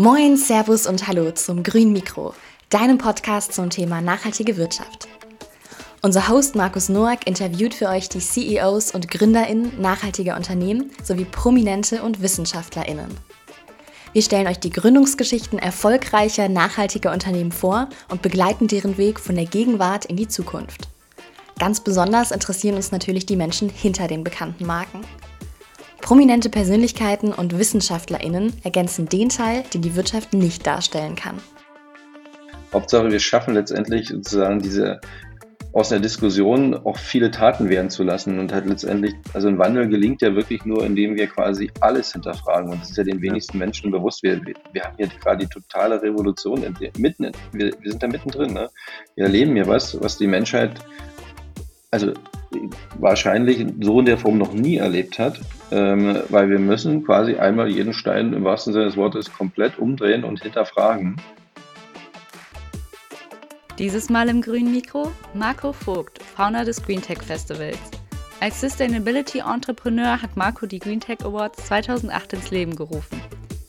Moin, Servus und Hallo zum Grün Mikro, deinem Podcast zum Thema nachhaltige Wirtschaft. Unser Host Markus Noack interviewt für euch die CEOs und GründerInnen nachhaltiger Unternehmen sowie Prominente und WissenschaftlerInnen. Wir stellen euch die Gründungsgeschichten erfolgreicher, nachhaltiger Unternehmen vor und begleiten deren Weg von der Gegenwart in die Zukunft. Ganz besonders interessieren uns natürlich die Menschen hinter den bekannten Marken. Prominente Persönlichkeiten und WissenschaftlerInnen ergänzen den Teil, den die Wirtschaft nicht darstellen kann. Hauptsache, wir schaffen letztendlich sozusagen diese aus der Diskussion auch viele Taten werden zu lassen und halt letztendlich, also ein Wandel gelingt ja wirklich nur, indem wir quasi alles hinterfragen und das ist ja den wenigsten Menschen bewusst. Wir, wir haben hier gerade die totale Revolution mitten, in, wir, wir sind da mittendrin. Ne? Wir erleben hier was, was die Menschheit also wahrscheinlich so in der Form noch nie erlebt hat, ähm, weil wir müssen quasi einmal jeden Stein im wahrsten Sinne des Wortes komplett umdrehen und hinterfragen. Dieses Mal im grünen Mikro Marco Vogt, Founder des Green Tech Festivals. Als Sustainability Entrepreneur hat Marco die Green Tech Awards 2008 ins Leben gerufen.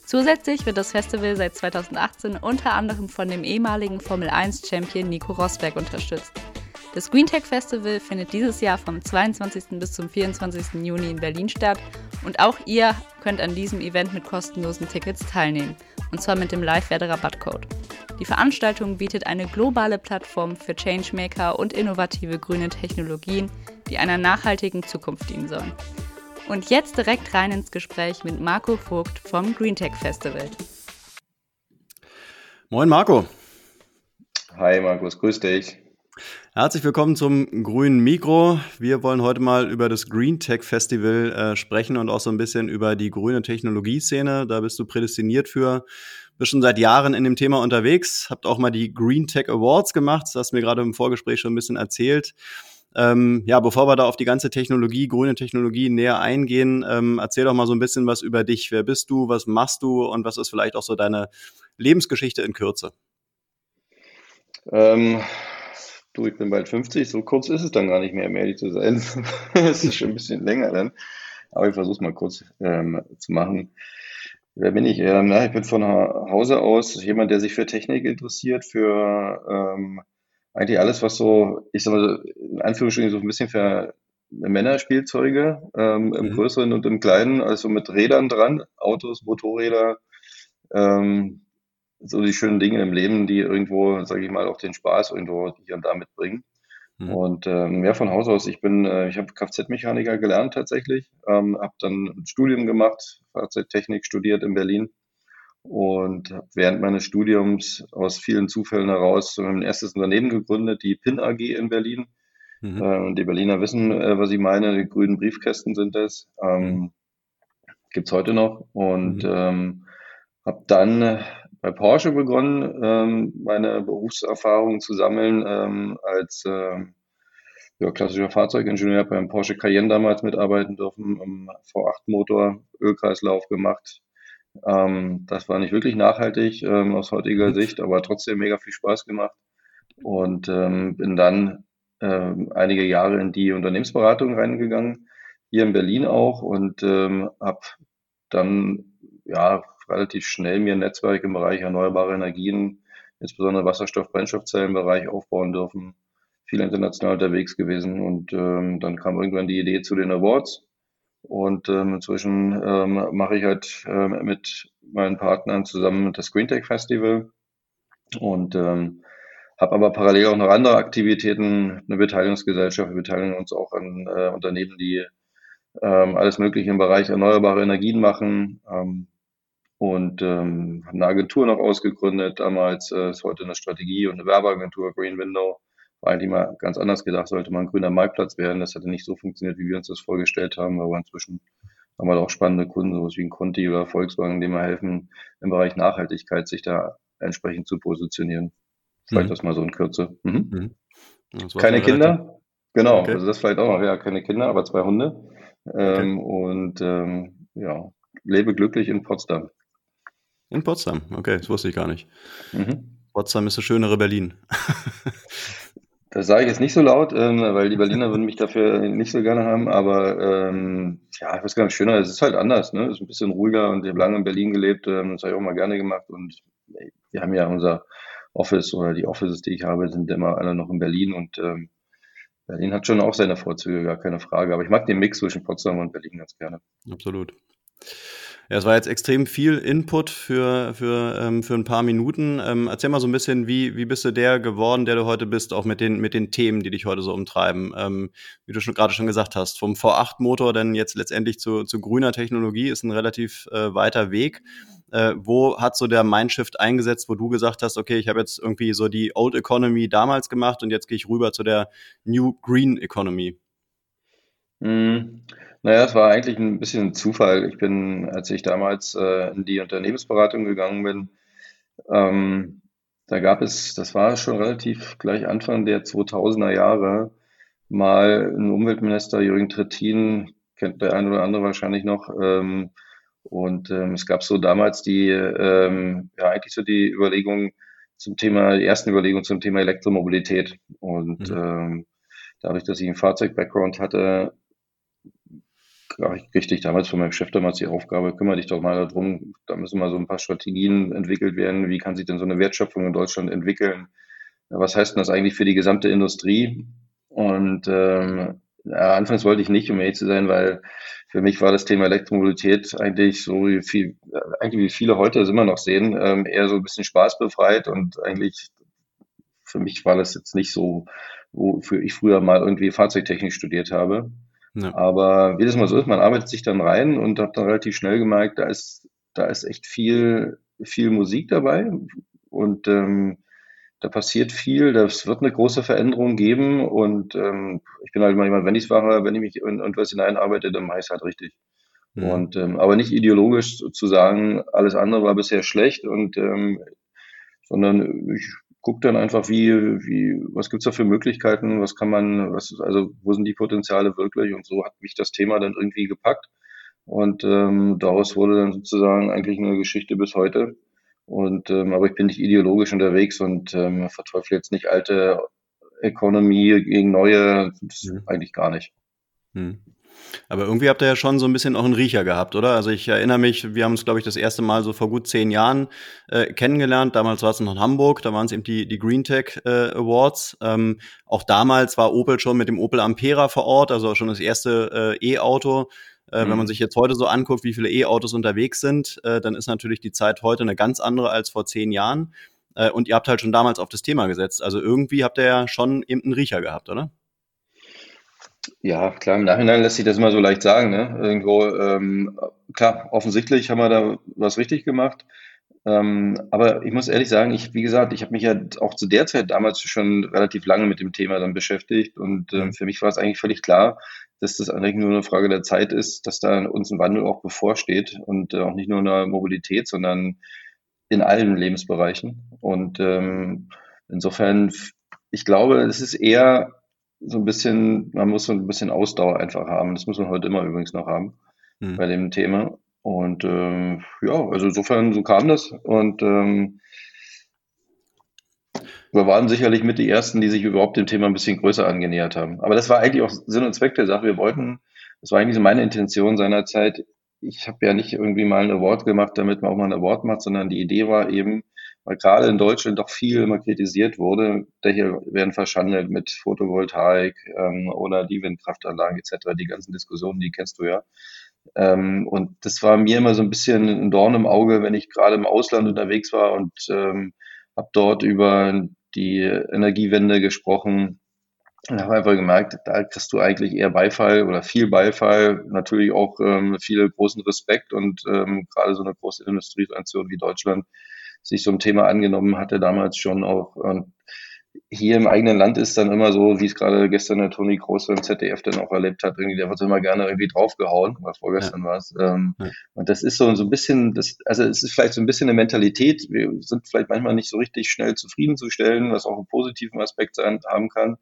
Zusätzlich wird das Festival seit 2018 unter anderem von dem ehemaligen Formel 1 Champion Nico Rosberg unterstützt. Das Green Tech Festival findet dieses Jahr vom 22. bis zum 24. Juni in Berlin statt und auch ihr könnt an diesem Event mit kostenlosen Tickets teilnehmen, und zwar mit dem Live-Werde-Rabattcode. Die Veranstaltung bietet eine globale Plattform für Changemaker und innovative grüne Technologien, die einer nachhaltigen Zukunft dienen sollen. Und jetzt direkt rein ins Gespräch mit Marco Vogt vom Green Tech Festival. Moin Marco. Hi Markus, grüß dich. Herzlich willkommen zum grünen Mikro. Wir wollen heute mal über das Green Tech Festival äh, sprechen und auch so ein bisschen über die grüne Technologieszene. Da bist du prädestiniert für. Bist schon seit Jahren in dem Thema unterwegs, habt auch mal die Green Tech Awards gemacht. Das hast du mir gerade im Vorgespräch schon ein bisschen erzählt. Ähm, ja, bevor wir da auf die ganze Technologie, grüne Technologie näher eingehen, ähm, erzähl doch mal so ein bisschen was über dich. Wer bist du? Was machst du? Und was ist vielleicht auch so deine Lebensgeschichte in Kürze? Ähm, Du, ich bin bald 50, so kurz ist es dann gar nicht mehr, um ehrlich zu sein. Es ist schon ein bisschen länger dann. Aber ich versuche es mal kurz ähm, zu machen. Wer bin ich? Ähm, na, ich bin von Hause aus jemand, der sich für Technik interessiert, für ähm, eigentlich alles, was so, ich sag mal, in Anführungsstrichen so ein bisschen für Männerspielzeuge ähm, im mhm. Größeren und im Kleinen, also mit Rädern dran, Autos, Motorräder, ähm, so die schönen Dinge im Leben, die irgendwo, sage ich mal, auch den Spaß irgendwo hier und da mitbringen. Mhm. Und ähm, ja, von Haus aus, ich bin, äh, ich habe Kfz-Mechaniker gelernt tatsächlich, ähm, habe dann ein Studium gemacht, Fahrzeugtechnik studiert in Berlin und habe während meines Studiums aus vielen Zufällen heraus ein erstes Unternehmen gegründet, die PIN AG in Berlin. Mhm. Äh, die Berliner wissen, äh, was ich meine, die grünen Briefkästen sind das. Ähm, mhm. Gibt's heute noch und mhm. ähm, habe dann bei Porsche begonnen, ähm, meine Berufserfahrung zu sammeln ähm, als äh, ja, klassischer Fahrzeugingenieur beim Porsche Cayenne damals mitarbeiten dürfen, im V8-Motor, Ölkreislauf gemacht. Ähm, das war nicht wirklich nachhaltig ähm, aus heutiger mhm. Sicht, aber trotzdem mega viel Spaß gemacht und ähm, bin dann ähm, einige Jahre in die Unternehmensberatung reingegangen, hier in Berlin auch und ähm, habe dann ja relativ schnell mir ein Netzwerk im Bereich erneuerbare Energien, insbesondere Wasserstoff-Brennstoffzellenbereich aufbauen dürfen. Viel international unterwegs gewesen und ähm, dann kam irgendwann die Idee zu den Awards. Und ähm, inzwischen ähm, mache ich halt ähm, mit meinen Partnern zusammen das Green Tech Festival und ähm, habe aber parallel auch noch andere Aktivitäten, eine Beteiligungsgesellschaft, wir beteiligen uns auch an äh, Unternehmen, die ähm, alles Mögliche im Bereich erneuerbare Energien machen. Ähm, und ähm, eine Agentur noch ausgegründet. Damals äh, ist heute eine Strategie und eine Werbeagentur, Green Window. War eigentlich mal ganz anders gedacht, sollte mal ein grüner Marktplatz werden. Das hatte nicht so funktioniert, wie wir uns das vorgestellt haben, aber inzwischen haben wir auch spannende Kunden, sowas wie ein Conti oder Volkswagen, denen wir helfen, im Bereich Nachhaltigkeit sich da entsprechend zu positionieren. Vielleicht mhm. das mal so in Kürze. Mhm. Mhm. Keine Kinder? Genau, okay. also das vielleicht auch noch, ja, keine Kinder, aber zwei Hunde. Ähm, okay. Und ähm, ja, lebe glücklich in Potsdam. In Potsdam, okay, das wusste ich gar nicht. Mhm. Potsdam ist das schönere Berlin. Das sage ich jetzt nicht so laut, ähm, weil die Berliner würden mich dafür nicht so gerne haben, aber ähm, ja, ich weiß gar nicht, schöner, es ist halt anders, ne? Es ist ein bisschen ruhiger und ich habe lange in Berlin gelebt, ähm, das habe ich auch mal gerne gemacht und wir haben ja unser Office oder die Offices, die ich habe, sind immer alle noch in Berlin und ähm, Berlin hat schon auch seine Vorzüge, gar keine Frage. Aber ich mag den Mix zwischen Potsdam und Berlin ganz gerne. Absolut. Ja, es war jetzt extrem viel Input für, für, ähm, für ein paar Minuten. Ähm, erzähl mal so ein bisschen, wie, wie bist du der geworden, der du heute bist, auch mit den, mit den Themen, die dich heute so umtreiben. Ähm, wie du schon gerade schon gesagt hast, vom V8-Motor dann jetzt letztendlich zu, zu grüner Technologie ist ein relativ äh, weiter Weg. Äh, wo hat so der Mindshift eingesetzt, wo du gesagt hast, okay, ich habe jetzt irgendwie so die Old Economy damals gemacht und jetzt gehe ich rüber zu der New Green Economy? Mm, naja, es war eigentlich ein bisschen Zufall. Ich bin, als ich damals äh, in die Unternehmensberatung gegangen bin, ähm, da gab es, das war schon relativ gleich Anfang der 2000er Jahre, mal ein Umweltminister, Jürgen Trittin, kennt der eine oder andere wahrscheinlich noch, ähm, und ähm, es gab so damals die, ähm, ja, eigentlich so die Überlegung zum Thema, die ersten Überlegungen zum Thema Elektromobilität. Und mhm. ähm, dadurch, dass ich einen Fahrzeug-Background hatte, kriegte ich damals von meinem Chef damals die Aufgabe, kümmere dich doch mal darum, da müssen mal so ein paar Strategien entwickelt werden. Wie kann sich denn so eine Wertschöpfung in Deutschland entwickeln? Was heißt denn das eigentlich für die gesamte Industrie? Und ähm, ja, anfangs wollte ich nicht, um ehrlich zu sein, weil für mich war das Thema Elektromobilität eigentlich so wie viel, eigentlich wie viele heute es immer noch sehen, ähm, eher so ein bisschen spaßbefreit und eigentlich für mich war das jetzt nicht so, wofür ich früher mal irgendwie Fahrzeugtechnik studiert habe. Ja. Aber wie das mal so ist, man arbeitet sich dann rein und hat dann relativ schnell gemerkt, da ist, da ist echt viel, viel Musik dabei und ähm, da passiert viel, das wird eine große Veränderung geben und ähm, ich bin halt manchmal, wenn ich es mache, wenn ich mich in irgendwas hineinarbeite, dann mache ich es halt richtig. Mhm. Und ähm, aber nicht ideologisch zu sagen, alles andere war bisher schlecht und ähm, sondern ich gucke dann einfach, wie, wie, was gibt's da für Möglichkeiten, was kann man, was, also wo sind die Potenziale wirklich und so hat mich das Thema dann irgendwie gepackt. Und ähm, daraus wurde dann sozusagen eigentlich eine Geschichte bis heute. Und ähm, aber ich bin nicht ideologisch unterwegs und ähm, verteufle jetzt nicht alte Economy gegen neue, das mhm. eigentlich gar nicht. Mhm. Aber irgendwie habt ihr ja schon so ein bisschen auch einen Riecher gehabt, oder? Also ich erinnere mich, wir haben uns, glaube ich, das erste Mal so vor gut zehn Jahren äh, kennengelernt. Damals war es noch in Hamburg, da waren es eben die, die Green Tech äh, Awards. Ähm, auch damals war Opel schon mit dem Opel Ampera vor Ort, also schon das erste äh, E-Auto. Äh, mhm. Wenn man mhm. sich jetzt heute so anguckt, wie viele E-Autos unterwegs sind, äh, dann ist natürlich die Zeit heute eine ganz andere als vor zehn Jahren. Äh, und ihr habt halt schon damals auf das Thema gesetzt. Also irgendwie habt ihr ja schon eben einen Riecher gehabt, oder? Ja, klar, im Nachhinein lässt sich das immer so leicht sagen. Ne? Irgendwo, ähm, klar, offensichtlich haben wir da was richtig gemacht. Ähm, aber ich muss ehrlich sagen, ich, wie gesagt, ich habe mich ja auch zu der Zeit damals schon relativ lange mit dem Thema dann beschäftigt und ähm, mhm. für mich war es eigentlich völlig klar, dass das eigentlich nur eine Frage der Zeit ist, dass da uns ein Wandel auch bevorsteht und äh, auch nicht nur in der Mobilität, sondern in allen Lebensbereichen. Und ähm, insofern, ich glaube, es ist eher so ein bisschen, man muss so ein bisschen Ausdauer einfach haben. Das muss man heute immer übrigens noch haben mhm. bei dem Thema. Und ähm, ja, also insofern, so kam das. Und ähm, wir waren sicherlich mit die Ersten, die sich überhaupt dem Thema ein bisschen größer angenähert haben. Aber das war eigentlich auch Sinn und Zweck der Sache. Wir wollten, das war eigentlich so meine Intention seinerzeit. Ich habe ja nicht irgendwie mal ein Award gemacht, damit man auch mal ein Award macht, sondern die Idee war eben, weil gerade in Deutschland doch viel immer kritisiert wurde, da hier werden verschandelt mit Photovoltaik ähm, oder die Windkraftanlagen etc., die ganzen Diskussionen, die kennst du ja. Ähm, und das war mir immer so ein bisschen ein Dorn im Auge, wenn ich gerade im Ausland unterwegs war und ähm, habe dort über die Energiewende gesprochen und habe einfach gemerkt, da kriegst du eigentlich eher Beifall oder viel Beifall, natürlich auch ähm, viel großen Respekt und ähm, gerade so eine große Industrienation wie Deutschland sich so ein Thema angenommen hatte damals schon auch. Und hier im eigenen Land ist dann immer so, wie es gerade gestern der Toni Große im ZDF dann auch erlebt hat, irgendwie, der wird immer gerne irgendwie draufgehauen, was vorgestern ja. war es. Ähm, ja. Und das ist so, so ein bisschen, das, also es ist vielleicht so ein bisschen eine Mentalität. Wir sind vielleicht manchmal nicht so richtig schnell zufriedenzustellen, was auch einen positiven Aspekt sein, haben kann.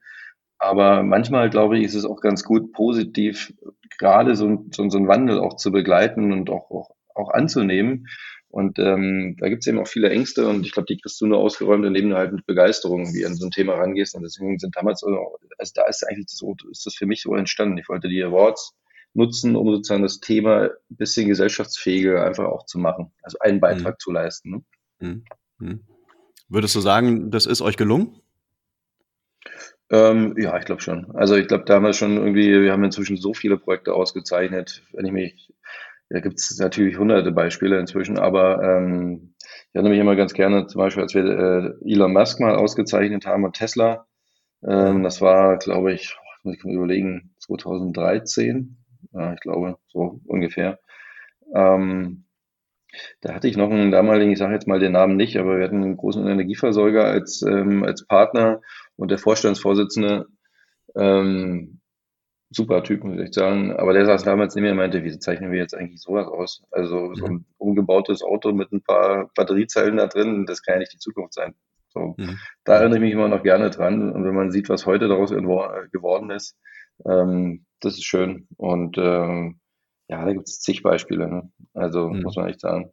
Aber manchmal, glaube ich, ist es auch ganz gut, positiv gerade so, so, so einen Wandel auch zu begleiten und auch, auch, auch anzunehmen Und ähm, da gibt es eben auch viele Ängste und ich glaube, die kriegst du nur ausgeräumt, indem du halt mit Begeisterung wie an so ein Thema rangehst. Und deswegen sind damals, also da ist eigentlich so, ist das für mich so entstanden. Ich wollte die Awards nutzen, um sozusagen das Thema ein bisschen gesellschaftsfähiger einfach auch zu machen, also einen Beitrag mhm. zu leisten. Ne? Mhm. mhm. Würdest du sagen, das ist euch gelungen? Ähm, ja, ich glaube schon. Also ich glaube, da haben wir schon irgendwie, wir haben inzwischen so viele Projekte ausgezeichnet. Wenn ich mich da gibt es natürlich hunderte Beispiele inzwischen, aber ähm, ich erinnere mich immer ganz gerne, zum Beispiel, als wir äh, Elon Musk mal ausgezeichnet haben und Tesla. Ähm, das war, glaube ich, muss ich mal überlegen, 2013, ja, ich glaube, so ungefähr. Ähm, da hatte ich noch einen damaligen, ich sage jetzt mal den Namen nicht, aber wir hatten einen großen Energieversorger als, ähm, als Partner und der Vorstandsvorsitzende ähm, super Typ, muss ich sagen. Aber der saß damals neben mir und meinte, wie zeichnen wir jetzt eigentlich sowas aus? Also so ein umgebautes Auto mit ein paar Batteriezellen da drin, das kann ja nicht die Zukunft sein. So, mhm. Da erinnere ich mich immer noch gerne dran. Und wenn man sieht, was heute daraus geworden ist, ähm, das ist schön. Und ähm, ja, da gibt es zig Beispiele. Ne? Also mhm. muss man echt sagen.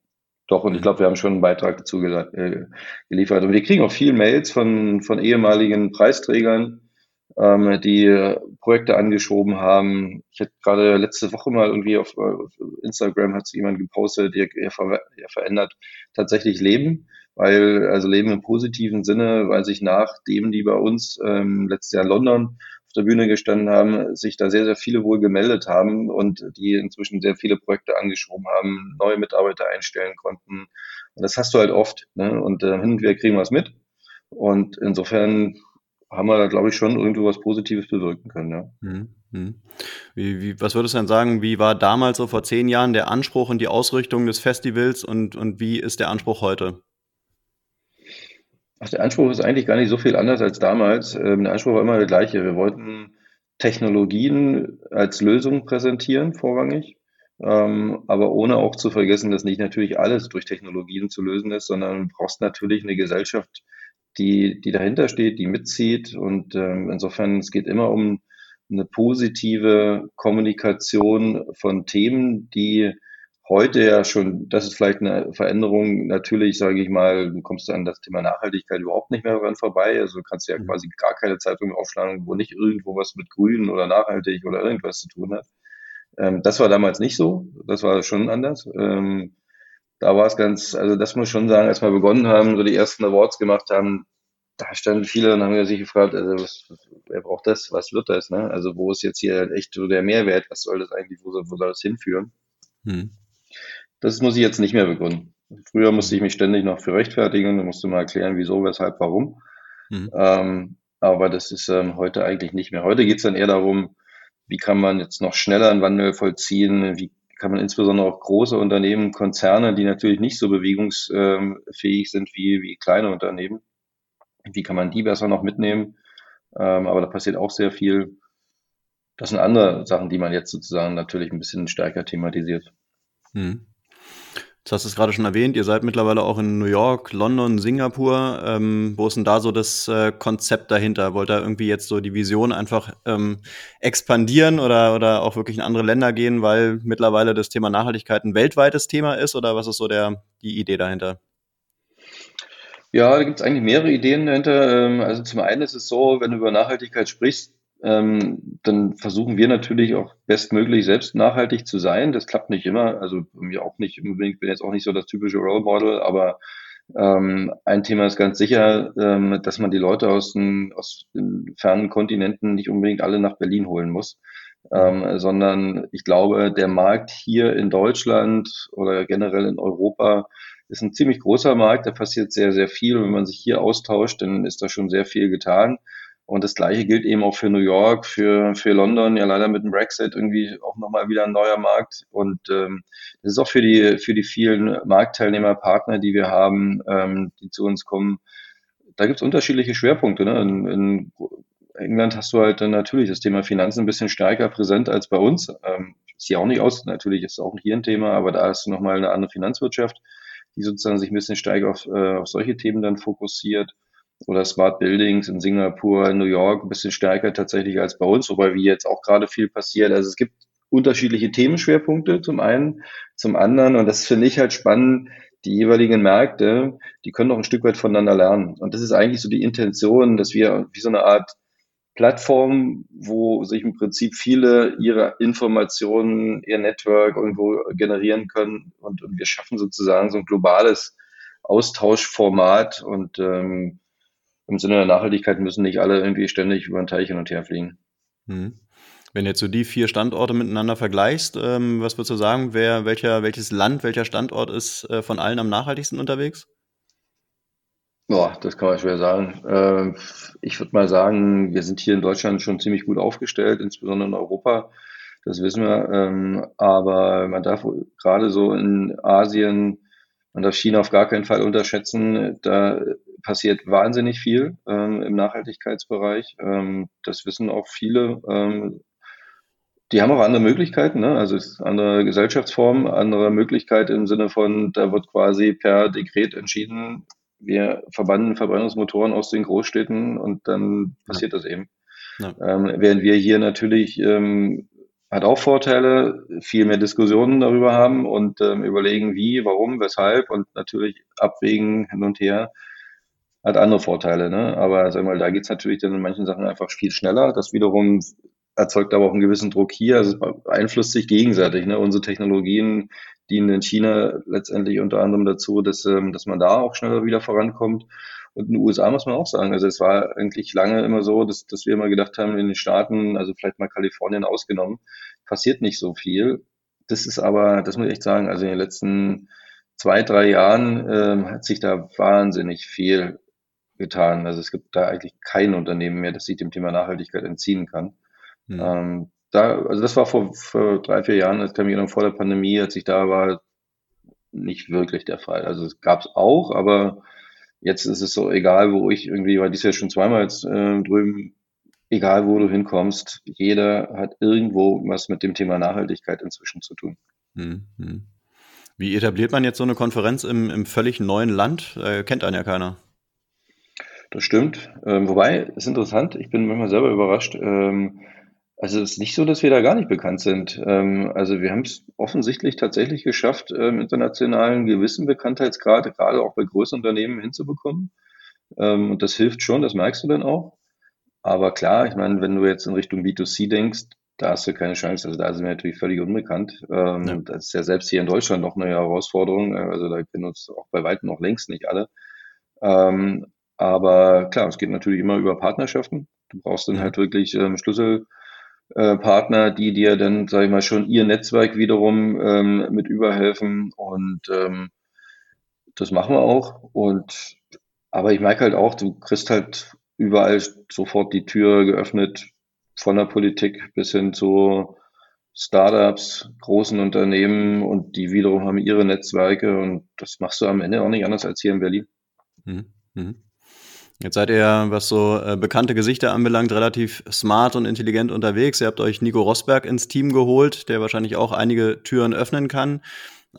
Doch, und ich mhm. glaube, wir haben schon einen Beitrag dazu äh, geliefert. Und wir kriegen auch viel Mails von, von ehemaligen Preisträgern, ähm, die Projekte angeschoben haben. Ich hätte gerade letzte Woche mal irgendwie auf, auf Instagram hat jemand gepostet, der, der, ver der verändert tatsächlich Leben, weil, also Leben im positiven Sinne, weil sich nachdem die bei uns ähm, letztes Jahr in London auf der Bühne gestanden haben, sich da sehr, sehr viele wohl gemeldet haben und die inzwischen sehr viele Projekte angeschoben haben, neue Mitarbeiter einstellen konnten. Und das hast du halt oft. Ne? Und äh, hin und wieder kriegen wir es mit. Und insofern haben wir da, glaube ich, schon irgendwo was Positives bewirken können. Ja. Hm, hm. Wie, wie, was würdest du denn sagen, wie war damals so vor zehn Jahren der Anspruch und die Ausrichtung des Festivals und, und wie ist der Anspruch heute? Ach, der Anspruch ist eigentlich gar nicht so viel anders als damals. Ähm, der Anspruch war immer der gleiche. Wir wollten Technologien als Lösung präsentieren, vorrangig. Ähm, aber ohne auch zu vergessen, dass nicht natürlich alles durch Technologien zu lösen ist, sondern du brauchst natürlich eine Gesellschaft, die, die dahinter steht, die mitzieht. Und ähm, insofern, es geht immer um eine positive Kommunikation von Themen, die heute ja schon, das ist vielleicht eine Veränderung, natürlich sage ich mal, du kommst an das Thema Nachhaltigkeit überhaupt nicht mehr dran vorbei. Also du kannst ja mhm. quasi gar keine Zeitung aufschlagen, wo nicht irgendwo was mit Grün oder nachhaltig oder irgendwas zu tun hat. Ähm, das war damals nicht so, das war schon anders. Ähm, da war es ganz, also das muss ich schon sagen, als wir begonnen haben, so die ersten Awards gemacht haben, da standen viele und haben sich gefragt, also was, wer braucht das, was wird das, ne? Also wo ist jetzt hier echt so der Mehrwert, was soll das eigentlich, wo soll, wo soll das hinführen? Hm. Das muss ich jetzt nicht mehr begründen. Früher musste ich mich ständig noch für rechtfertigen, und musste mal erklären, wieso, weshalb, warum. Hm. Ähm, aber das ist ähm, heute eigentlich nicht mehr. Heute geht es dann eher darum, wie kann man jetzt noch schneller einen Wandel vollziehen, wie kann man insbesondere auch große Unternehmen, Konzerne, die natürlich nicht so bewegungsfähig sind wie, wie kleine Unternehmen, wie kann man die besser noch mitnehmen? Ähm, aber da passiert auch sehr viel. Das sind andere Sachen, die man jetzt sozusagen natürlich ein bisschen stärker thematisiert. Hm. Du hast es gerade schon erwähnt, ihr seid mittlerweile auch in New York, London, Singapur. Ähm, wo ist denn da so das äh, Konzept dahinter? Wollt ihr irgendwie jetzt so die Vision einfach ähm, expandieren oder, oder auch wirklich in andere Länder gehen, weil mittlerweile das Thema Nachhaltigkeit ein weltweites Thema ist? Oder was ist so der, die Idee dahinter? Ja, da gibt es eigentlich mehrere Ideen dahinter. Ähm, also zum einen ist es so, wenn du über Nachhaltigkeit sprichst, ähm, dann versuchen wir natürlich auch bestmöglich selbst nachhaltig zu sein. Das klappt nicht immer. Also mir auch nicht unbedingt, bin jetzt auch nicht so das typische Role Model, aber ähm, ein Thema ist ganz sicher, ähm, dass man die Leute aus den, aus den fernen Kontinenten nicht unbedingt alle nach Berlin holen muss, ähm, sondern ich glaube, der Markt hier in Deutschland oder generell in Europa ist ein ziemlich großer Markt, da passiert sehr, sehr viel. Wenn man sich hier austauscht, dann ist da schon sehr viel getan. Und das Gleiche gilt eben auch für New York, für, für London, ja leider mit dem Brexit irgendwie auch nochmal wieder ein neuer Markt. Und ähm, das ist auch für die, für die vielen Marktteilnehmer, Partner, die wir haben, ähm, die zu uns kommen. Da gibt es unterschiedliche Schwerpunkte. Ne? In, in England hast du halt dann natürlich das Thema Finanzen ein bisschen stärker präsent als bei uns. Ähm, ist hier auch nicht aus, natürlich ist auch hier ein Thema, aber da hast du nochmal eine andere Finanzwirtschaft, die sozusagen sich ein bisschen stärker auf, äh, auf solche Themen dann fokussiert oder Smart Buildings in Singapur, New York ein bisschen stärker tatsächlich als bei uns, wobei wie jetzt auch gerade viel passiert. Also es gibt unterschiedliche Themenschwerpunkte zum einen, zum anderen und das finde ich halt spannend, die jeweiligen Märkte, die können auch ein Stück weit voneinander lernen. Und das ist eigentlich so die Intention, dass wir wie so eine Art Plattform, wo sich im Prinzip viele ihre Informationen, ihr Network irgendwo generieren können. Und, und wir schaffen sozusagen so ein globales Austauschformat. Und ähm, im Sinne der Nachhaltigkeit müssen nicht alle irgendwie ständig über den Teich hin und her fliegen. Mhm. Wenn jetzt so die vier Standorte miteinander vergleichst, ähm, was würdest du sagen, wer, welcher, welches Land, welcher Standort ist äh, von allen am nachhaltigsten unterwegs? Boah, das kann man schwer sagen. Ähm, ich würde mal sagen, wir sind hier in Deutschland schon ziemlich gut aufgestellt, insbesondere in Europa. Das wissen wir. Ähm, aber man darf gerade so in Asien, man darf China auf gar keinen Fall unterschätzen. Da passiert wahnsinnig viel ähm, im Nachhaltigkeitsbereich. das wissen auch viele die haben auch andere Möglichkeiten, ne? also es ist andere Gesellschaftsformen, andere Möglichkeit im Sinne von, da wird quasi per Dekret entschieden, wir verbannen Verbrennungsmotoren aus den Großstädten und dann passiert ja. das eben. Ja. Ähm, während wir hier natürlich ähm, hat auch Vorteile, viel mehr Diskussionen darüber haben und ähm, überlegen, wie, warum, weshalb und natürlich abwägen hin und her hat andere Vorteile. Ne? Aber sag mal, da geht's natürlich dann in manchen Sachen einfach viel schneller. Das wiederum erzeugt aber auch einen gewissen Druck hier. Also beeinflusst sich gegenseitig. Ne? Unsere Technologien dienen in China letztendlich unter anderem dazu, dass, ähm, dass man da auch schneller wieder vorankommt. Und in den USA muss man auch sagen, also es war eigentlich lange immer so, dass, dass wir immer gedacht haben, in den Staaten, also vielleicht mal Kalifornien ausgenommen, passiert nicht so viel. Das ist aber, das muss ich echt sagen, also in den letzten zwei, drei Jahren ähm, hat sich da wahnsinnig viel getan. Also es gibt da eigentlich kein Unternehmen mehr, das sich dem Thema Nachhaltigkeit entziehen kann. Mhm. Ähm, da, also das war vor, vor drei, vier Jahren, das kann mich noch vor der Pandemie, als ich da war, nicht wirklich der Fall. Also es gab es auch, aber jetzt ist es so, egal wo ich irgendwie, war dies ja schon zweimal jetzt äh, drüben, egal wo du hinkommst, jeder hat irgendwo was mit dem Thema Nachhaltigkeit inzwischen zu tun. Mhm. Wie etabliert man jetzt so eine Konferenz im, im völlig neuen Land? Äh, kennt einen ja keiner. Das stimmt. Ähm, wobei, ist interessant, ich bin manchmal selber überrascht. Ähm, also es ist nicht so, dass wir da gar nicht bekannt sind. Ähm, also wir haben es offensichtlich tatsächlich geschafft, ähm, internationalen gewissen Bekanntheitsgrad, gerade auch bei größeren Unternehmen hinzubekommen. Ähm, und das hilft schon, das merkst du dann auch. Aber klar, ich meine, wenn du jetzt in Richtung B2C denkst, da hast du keine Chance. Also da sind wir natürlich völlig unbekannt. Ähm, ja. Das ist ja selbst hier in Deutschland noch eine Herausforderung. Also da kennen uns auch bei weitem noch längst nicht alle. Ähm, aber klar, es geht natürlich immer über Partnerschaften. Du brauchst dann halt wirklich ähm, Schlüssel äh, die dir dann, sage ich mal, schon ihr Netzwerk wiederum ähm, mit überhelfen und ähm, das machen wir auch. Und aber ich merke halt auch, du kriegst halt überall sofort die Tür geöffnet von der Politik bis hin zu Startups, großen Unternehmen und die wiederum haben ihre Netzwerke und das machst du am Ende auch nicht anders als hier in Berlin. Mhm. Mhm. Jetzt seid ihr, was so äh, bekannte Gesichter anbelangt, relativ smart und intelligent unterwegs. Ihr habt euch Nico Rosberg ins Team geholt, der wahrscheinlich auch einige Türen öffnen kann.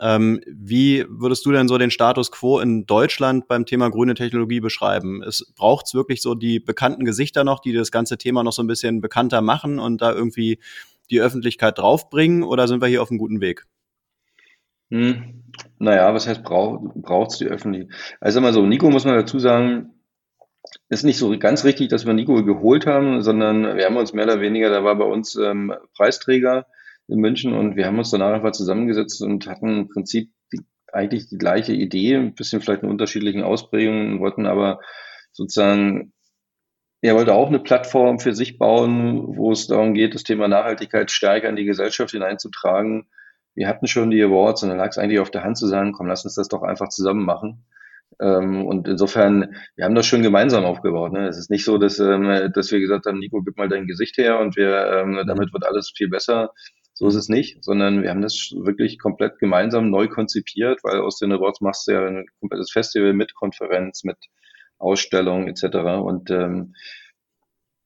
Ähm, wie würdest du denn so den Status quo in Deutschland beim Thema grüne Technologie beschreiben? Es braucht wirklich so die bekannten Gesichter noch, die das ganze Thema noch so ein bisschen bekannter machen und da irgendwie die Öffentlichkeit draufbringen oder sind wir hier auf einem guten Weg? Hm, naja, was heißt braucht es die Öffentlichkeit? Also mal so, Nico muss man dazu sagen, ist nicht so ganz richtig, dass wir Nico geholt haben, sondern wir haben uns mehr oder weniger, da war bei uns ähm, Preisträger in München und wir haben uns danach einfach zusammengesetzt und hatten im Prinzip die, eigentlich die gleiche Idee, ein bisschen vielleicht in unterschiedlichen Ausprägungen, wollten aber sozusagen, er wollte auch eine Plattform für sich bauen, wo es darum geht, das Thema Nachhaltigkeit stärker in die Gesellschaft hineinzutragen. Wir hatten schon die Awards und dann lag es eigentlich auf der Hand zu sagen, komm, lass uns das doch einfach zusammen machen. Ähm, und insofern, wir haben das schon gemeinsam aufgebaut. Ne? Es ist nicht so, dass, ähm, dass wir gesagt haben, Nico, gib mal dein Gesicht her und wir, ähm, mhm. damit wird alles viel besser. So ist es nicht, sondern wir haben das wirklich komplett gemeinsam neu konzipiert, weil aus den Awards machst du ja ein komplettes Festival mit Konferenz, mit Ausstellung etc. Und ähm,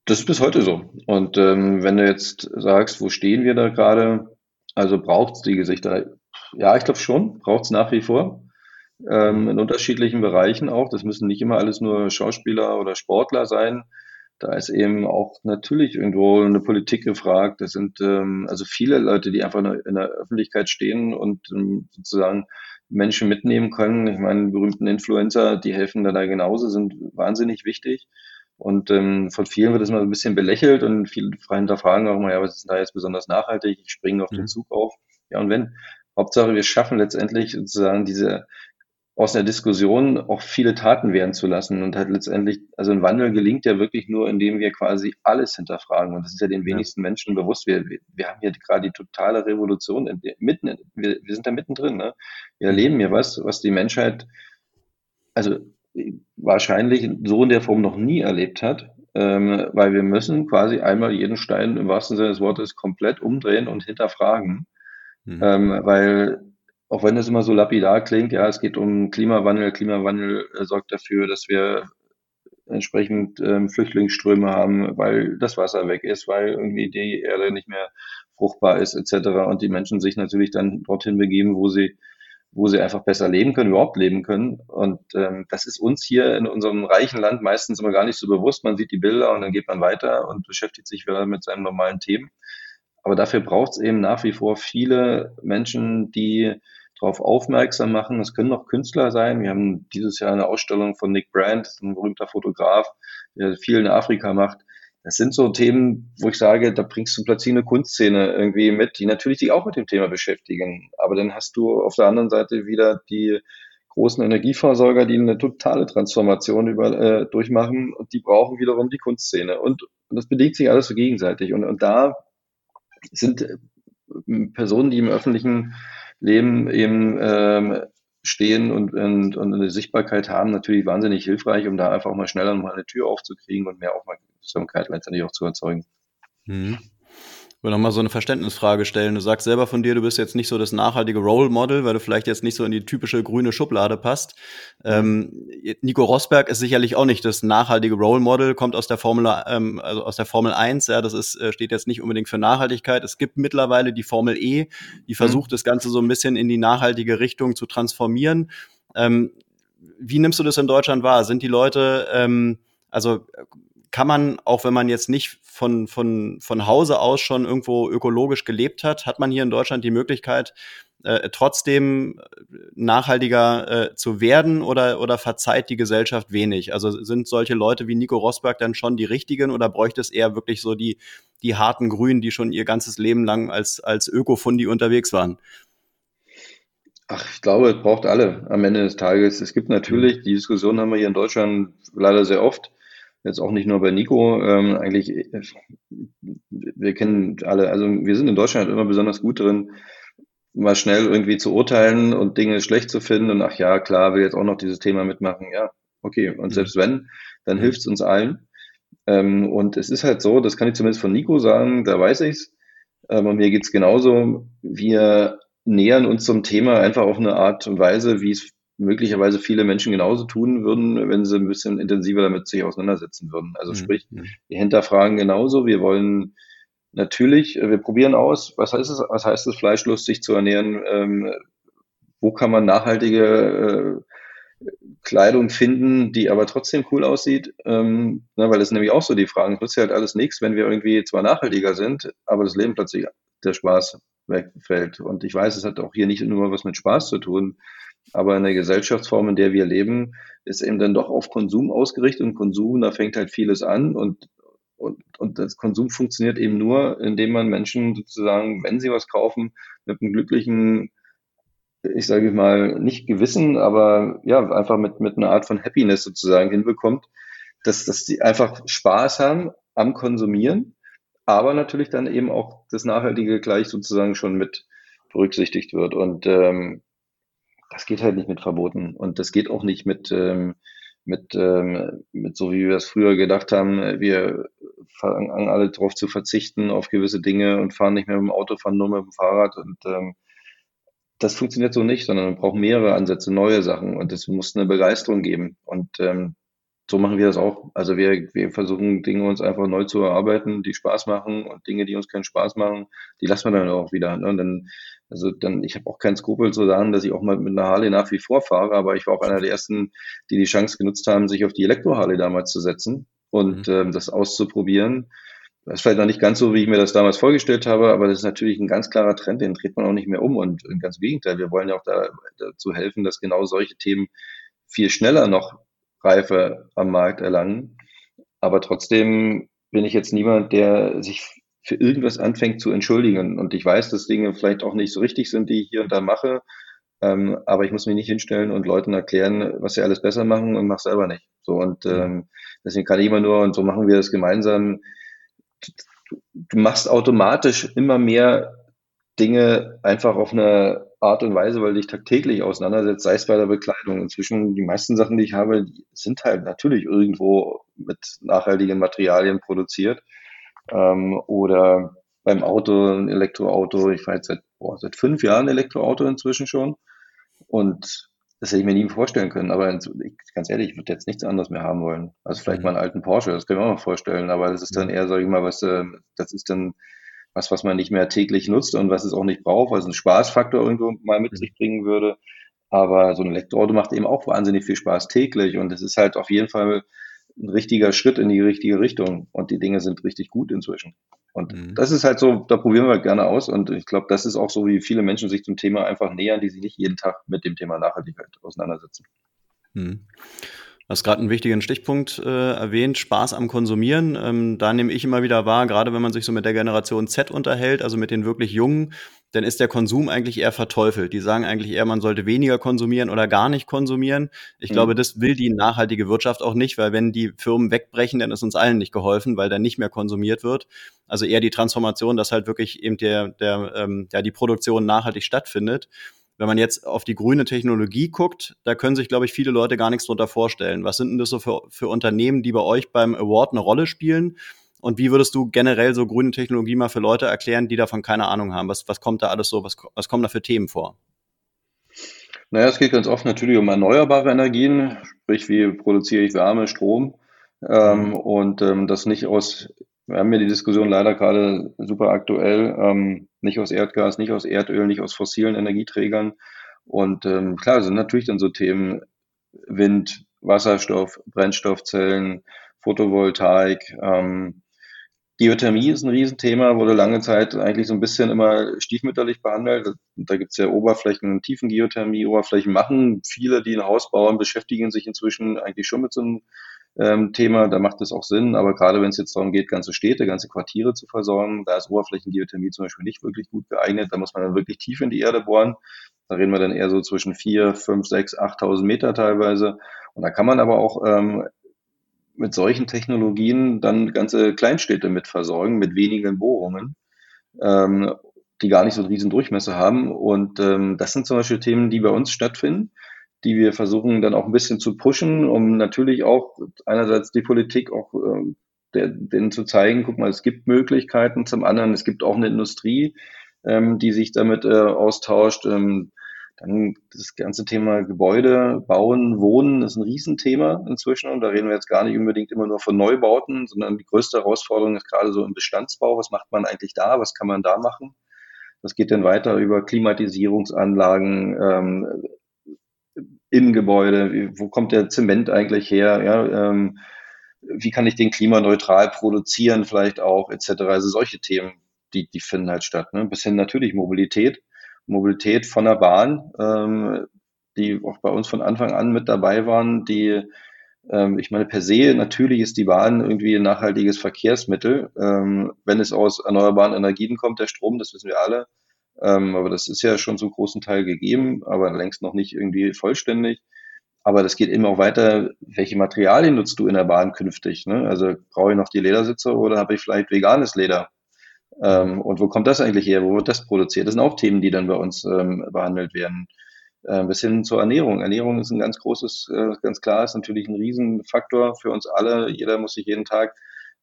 das ist bis heute so. Und ähm, wenn du jetzt sagst, wo stehen wir da gerade, also braucht es die Gesichter? Ja, ich glaube schon, braucht es nach wie vor ähm, in unterschiedlichen Bereichen auch. Das müssen nicht immer alles nur Schauspieler oder Sportler sein. Da ist eben auch natürlich irgendwo eine Politik gefragt. Das sind ähm, also viele Leute, die einfach in der Öffentlichkeit stehen und ähm, sozusagen Menschen mitnehmen können. Ich meine, die berühmten Influencer, die helfen da, da genauso, sind wahnsinnig wichtig. Und ähm, von vielen wird das mal ein bisschen belächelt und viele hinterfragen auch mal, ja, was ist denn da jetzt besonders nachhaltig? Ich springe auf mhm. den Zug auf. Ja, und wenn, Hauptsache wir schaffen letztendlich sozusagen diese aus einer Diskussion auch viele Taten werden zu lassen und halt letztendlich, also ein Wandel gelingt ja wirklich nur, indem wir quasi alles hinterfragen und das ist ja den wenigsten ja. Menschen bewusst. Wir, wir haben hier gerade die totale Revolution in, mitten, wir, wir sind da mittendrin. Ne? Wir erleben hier was, was die Menschheit, also wahrscheinlich so in der Form noch nie erlebt hat, ähm, weil wir müssen quasi einmal jeden Stein im wahrsten Sinne des Wortes komplett umdrehen und hinterfragen, mhm. ähm, weil auch wenn es immer so lapidar klingt, ja, es geht um Klimawandel. Klimawandel äh, sorgt dafür, dass wir entsprechend ähm, Flüchtlingsströme haben, weil das Wasser weg ist, weil irgendwie die Erde nicht mehr fruchtbar ist, etc. Und die Menschen sich natürlich dann dorthin begeben, wo sie wo sie einfach besser leben können, überhaupt leben können. Und ähm, das ist uns hier in unserem reichen Land meistens immer gar nicht so bewusst. Man sieht die Bilder und dann geht man weiter und beschäftigt sich wieder mit seinen normalen Themen. Aber dafür braucht es eben nach wie vor viele Menschen, die darauf aufmerksam machen. Es können auch Künstler sein. Wir haben dieses Jahr eine Ausstellung von Nick Brandt, ein berühmter Fotograf, der viel in Afrika macht. Das sind so Themen, wo ich sage, da bringst du plötzlich eine Kunstszene irgendwie mit, die natürlich sich auch mit dem Thema beschäftigen. Aber dann hast du auf der anderen Seite wieder die großen Energieversorger, die eine totale Transformation über, äh, durchmachen und die brauchen wiederum die Kunstszene. Und, und das bedingt sich alles so gegenseitig. Und, und da sind äh, Personen, die im öffentlichen Leben eben ähm, stehen und, und, und eine Sichtbarkeit haben, natürlich wahnsinnig hilfreich, um da einfach mal schneller mal eine Tür aufzukriegen und mehr Aufmerksamkeit letztendlich auch zu erzeugen. Mhm will nochmal so eine Verständnisfrage stellen. Du sagst selber von dir, du bist jetzt nicht so das nachhaltige Role Model, weil du vielleicht jetzt nicht so in die typische grüne Schublade passt. Ähm, Nico Rosberg ist sicherlich auch nicht das nachhaltige Role Model, kommt aus der Formel, ähm, also aus der Formel 1, ja, das ist, äh, steht jetzt nicht unbedingt für Nachhaltigkeit. Es gibt mittlerweile die Formel E, die versucht, mhm. das Ganze so ein bisschen in die nachhaltige Richtung zu transformieren. Ähm, wie nimmst du das in Deutschland wahr? Sind die Leute, ähm, also kann man, auch wenn man jetzt nicht von, von, von Hause aus schon irgendwo ökologisch gelebt hat, hat man hier in Deutschland die Möglichkeit, äh, trotzdem nachhaltiger äh, zu werden oder, oder verzeiht die Gesellschaft wenig? Also sind solche Leute wie Nico Rosberg dann schon die richtigen oder bräuchte es eher wirklich so die, die harten Grünen, die schon ihr ganzes Leben lang als, als Ökofundi unterwegs waren? Ach, ich glaube, es braucht alle am Ende des Tages. Es gibt natürlich, die Diskussion haben wir hier in Deutschland leider sehr oft, jetzt auch nicht nur bei Nico, ähm, eigentlich, äh, wir kennen alle, also wir sind in Deutschland immer besonders gut drin, mal schnell irgendwie zu urteilen und Dinge schlecht zu finden und ach ja, klar, will jetzt auch noch dieses Thema mitmachen, ja, okay. Und mhm. selbst wenn, dann mhm. hilft es uns allen. Ähm, und es ist halt so, das kann ich zumindest von Nico sagen, da weiß ich's. Ähm, und mir geht's genauso. Wir nähern uns zum Thema einfach auf eine Art und Weise, wie es möglicherweise viele Menschen genauso tun würden, wenn sie ein bisschen intensiver damit sich auseinandersetzen würden. Also mhm. sprich, mhm. wir hinterfragen genauso, wir wollen natürlich, wir probieren aus, was heißt es, was heißt es, fleischlos sich zu ernähren, ähm, wo kann man nachhaltige äh, Kleidung finden, die aber trotzdem cool aussieht, ähm, na, weil das nämlich auch so die Frage, es nutzt ja halt alles nichts, wenn wir irgendwie zwar nachhaltiger sind, aber das Leben plötzlich der Spaß wegfällt. Und ich weiß, es hat auch hier nicht nur was mit Spaß zu tun, aber in der Gesellschaftsform, in der wir leben, ist eben dann doch auf Konsum ausgerichtet und Konsum, da fängt halt vieles an und, und, und das Konsum funktioniert eben nur, indem man Menschen sozusagen, wenn sie was kaufen, mit einem glücklichen, ich sage mal, nicht Gewissen, aber ja, einfach mit, mit einer Art von Happiness sozusagen hinbekommt, dass, dass sie einfach Spaß haben am Konsumieren, aber natürlich dann eben auch das Nachhaltige gleich sozusagen schon mit berücksichtigt wird. Und ähm, das geht halt nicht mit Verboten und das geht auch nicht mit, ähm, mit, ähm, mit so wie wir es früher gedacht haben, wir fangen an alle darauf zu verzichten auf gewisse Dinge und fahren nicht mehr mit dem Auto, fahren nur mit dem Fahrrad und ähm, das funktioniert so nicht, sondern man braucht mehrere Ansätze, neue Sachen und es muss eine Begeisterung geben und ähm, so machen wir das auch. Also wir, wir versuchen Dinge uns einfach neu zu erarbeiten, die Spaß machen und Dinge, die uns keinen Spaß machen, die lassen wir dann auch wieder. Ne? Und dann also dann, ich habe auch keinen Skrupel zu sagen, dass ich auch mal mit einer Harley nach wie vor fahre, aber ich war auch einer der ersten, die die Chance genutzt haben, sich auf die Elektro-Harley damals zu setzen und mhm. ähm, das auszuprobieren. das ist vielleicht noch nicht ganz so, wie ich mir das damals vorgestellt habe, aber das ist natürlich ein ganz klarer Trend, den dreht man auch nicht mehr um. Und ganz im Gegenteil, wir wollen ja auch da, dazu helfen, dass genau solche Themen viel schneller noch Reife am Markt erlangen. Aber trotzdem bin ich jetzt niemand, der sich für irgendwas anfängt zu entschuldigen. Und ich weiß, dass Dinge vielleicht auch nicht so richtig sind, die ich hier und da mache. Ähm, aber ich muss mich nicht hinstellen und Leuten erklären, was sie alles besser machen und mach selber nicht. So und ähm, deswegen kann ich immer nur und so machen wir das gemeinsam. Du machst automatisch immer mehr Dinge einfach auf eine Art und Weise, weil du dich tagtäglich auseinandersetzt, sei es bei der Bekleidung. Inzwischen die meisten Sachen, die ich habe, die sind halt natürlich irgendwo mit nachhaltigen Materialien produziert ähm, oder beim Auto, ein Elektroauto. Ich fahre jetzt seit, boah, seit fünf Jahren Elektroauto inzwischen schon. Und das hätte ich mir nie vorstellen können. Aber ganz ehrlich, ich würde jetzt nichts anderes mehr haben wollen. Also vielleicht mhm. mal einen alten Porsche, das können wir auch mal vorstellen. Aber das ist dann eher, sag ich mal, was, äh, das ist dann was, was man nicht mehr täglich nutzt und was es auch nicht braucht, es einen Spaßfaktor irgendwo mal mit mhm. sich bringen würde. Aber so ein Elektroauto macht eben auch wahnsinnig viel Spaß täglich und es ist halt auf jeden Fall ein richtiger Schritt in die richtige Richtung und die Dinge sind richtig gut inzwischen. Und mhm. das ist halt so, da probieren wir gerne aus. Und ich glaube, das ist auch so, wie viele Menschen sich zum Thema einfach nähern, die sich nicht jeden Tag mit dem Thema Nachhaltigkeit auseinandersetzen. Mhm. Du hast gerade einen wichtigen Stichpunkt äh, erwähnt, Spaß am Konsumieren. Ähm, da nehme ich immer wieder wahr, gerade wenn man sich so mit der Generation Z unterhält, also mit den wirklich Jungen, dann ist der Konsum eigentlich eher verteufelt. Die sagen eigentlich eher, man sollte weniger konsumieren oder gar nicht konsumieren. Ich mhm. glaube, das will die nachhaltige Wirtschaft auch nicht, weil wenn die Firmen wegbrechen, dann ist uns allen nicht geholfen, weil dann nicht mehr konsumiert wird. Also eher die Transformation, dass halt wirklich eben der, der, ähm, ja, die Produktion nachhaltig stattfindet. Wenn man jetzt auf die grüne Technologie guckt, da können sich, glaube ich, viele Leute gar nichts drunter vorstellen. Was sind denn das so für, für Unternehmen, die bei euch beim Award eine Rolle spielen? Und wie würdest du generell so grüne Technologie mal für Leute erklären, die davon keine Ahnung haben? Was, was kommt da alles so, was, was kommen da für Themen vor? Naja, es geht ganz oft natürlich um erneuerbare Energien, sprich, wie produziere ich Wärme, Strom ähm, mhm. und ähm, das nicht aus wir haben ja die Diskussion leider gerade super aktuell, ähm, nicht aus Erdgas, nicht aus Erdöl, nicht aus fossilen Energieträgern. Und ähm, klar sind natürlich dann so Themen Wind, Wasserstoff, Brennstoffzellen, Photovoltaik. Ähm, Geothermie ist ein Riesenthema, wurde lange Zeit eigentlich so ein bisschen immer stiefmütterlich behandelt. Da gibt es ja Oberflächen- und Tiefengeothermie. Oberflächen machen viele, die ein Haus bauen, beschäftigen sich inzwischen eigentlich schon mit so einem ähm, Thema, da macht es auch Sinn, aber gerade wenn es jetzt darum geht, ganze Städte, ganze Quartiere zu versorgen, da ist Oberflächengeothermie zum Beispiel nicht wirklich gut geeignet, da muss man dann wirklich tief in die Erde bohren. Da reden wir dann eher so zwischen vier, fünf, sechs, achttausend Meter teilweise. Und da kann man aber auch ähm, mit solchen Technologien dann ganze Kleinstädte mit versorgen, mit wenigen Bohrungen, ähm, die gar nicht so einen riesen Durchmesser haben. Und ähm, das sind zum Beispiel Themen, die bei uns stattfinden die wir versuchen dann auch ein bisschen zu pushen, um natürlich auch einerseits die Politik auch äh, der, denen zu zeigen, guck mal, es gibt Möglichkeiten, zum anderen, es gibt auch eine Industrie, ähm, die sich damit äh, austauscht. Ähm, dann das ganze Thema Gebäude, Bauen, Wohnen ist ein Riesenthema inzwischen und da reden wir jetzt gar nicht unbedingt immer nur von Neubauten, sondern die größte Herausforderung ist gerade so im Bestandsbau. Was macht man eigentlich da? Was kann man da machen? Das geht dann weiter über Klimatisierungsanlagen, ähm, im Gebäude, wo kommt der Zement eigentlich her, ja, ähm, wie kann ich den klimaneutral produzieren vielleicht auch, etc. Also solche Themen, die, die finden halt statt. Ne? Bis hin natürlich Mobilität, Mobilität von der Bahn, ähm, die auch bei uns von Anfang an mit dabei waren, die ähm, ich meine, per se, natürlich ist die Bahn irgendwie ein nachhaltiges Verkehrsmittel. Ähm, wenn es aus erneuerbaren Energien kommt, der Strom, das wissen wir alle, ähm, aber das ist ja schon zum großen Teil gegeben, aber längst noch nicht irgendwie vollständig. Aber das geht eben auch weiter, welche Materialien nutzt du in der Bahn künftig? Ne? Also brauche ich noch die Ledersitze oder habe ich vielleicht veganes Leder? Ähm, und wo kommt das eigentlich her? Wo wird das produziert? Das sind auch Themen, die dann bei uns ähm, behandelt werden. Äh, bis hin zur Ernährung. Ernährung ist ein ganz großes, äh, ganz klar, ist natürlich ein Riesenfaktor für uns alle. Jeder muss sich jeden Tag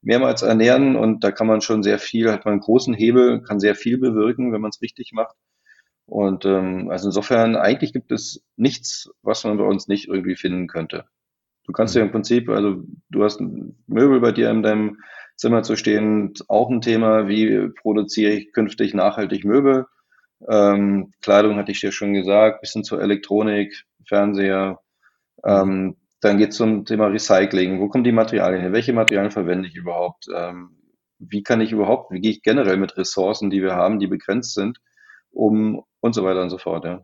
mehrmals ernähren und da kann man schon sehr viel, hat man einen großen Hebel, kann sehr viel bewirken, wenn man es richtig macht. Und ähm, also insofern, eigentlich gibt es nichts, was man bei uns nicht irgendwie finden könnte. Du kannst ja im Prinzip, also du hast Möbel bei dir in deinem Zimmer zu stehen, auch ein Thema, wie produziere ich künftig nachhaltig Möbel. Ähm, Kleidung hatte ich dir schon gesagt, bisschen zur Elektronik, Fernseher, ähm, dann geht es zum Thema Recycling. Wo kommen die Materialien her? Welche Materialien verwende ich überhaupt? Ähm, wie kann ich überhaupt, wie gehe ich generell mit Ressourcen, die wir haben, die begrenzt sind, um und so weiter und so fort. Ja.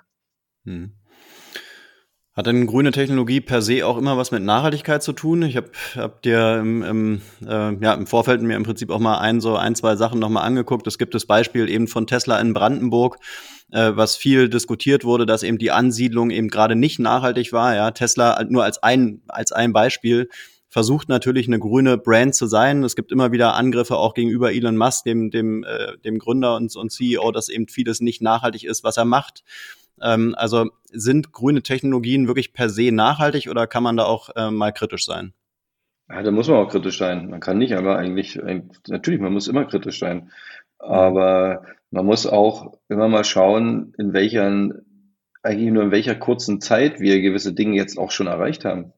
Hm. Hat denn grüne Technologie per se auch immer was mit Nachhaltigkeit zu tun? Ich habe hab dir im, im, äh, ja, im Vorfeld mir im Prinzip auch mal ein, so ein, zwei Sachen nochmal angeguckt. Es gibt das Beispiel eben von Tesla in Brandenburg, äh, was viel diskutiert wurde, dass eben die Ansiedlung eben gerade nicht nachhaltig war. Ja, Tesla nur als ein, als ein Beispiel versucht natürlich eine grüne Brand zu sein. Es gibt immer wieder Angriffe auch gegenüber Elon Musk, dem, dem, äh, dem Gründer und, und CEO, dass eben vieles nicht nachhaltig ist, was er macht. Ähm, also sind grüne Technologien wirklich per se nachhaltig oder kann man da auch äh, mal kritisch sein? Ja, da muss man auch kritisch sein. Man kann nicht, aber eigentlich, natürlich, man muss immer kritisch sein. Aber man muss auch immer mal schauen, in welcher, eigentlich nur in welcher kurzen Zeit wir gewisse Dinge jetzt auch schon erreicht haben.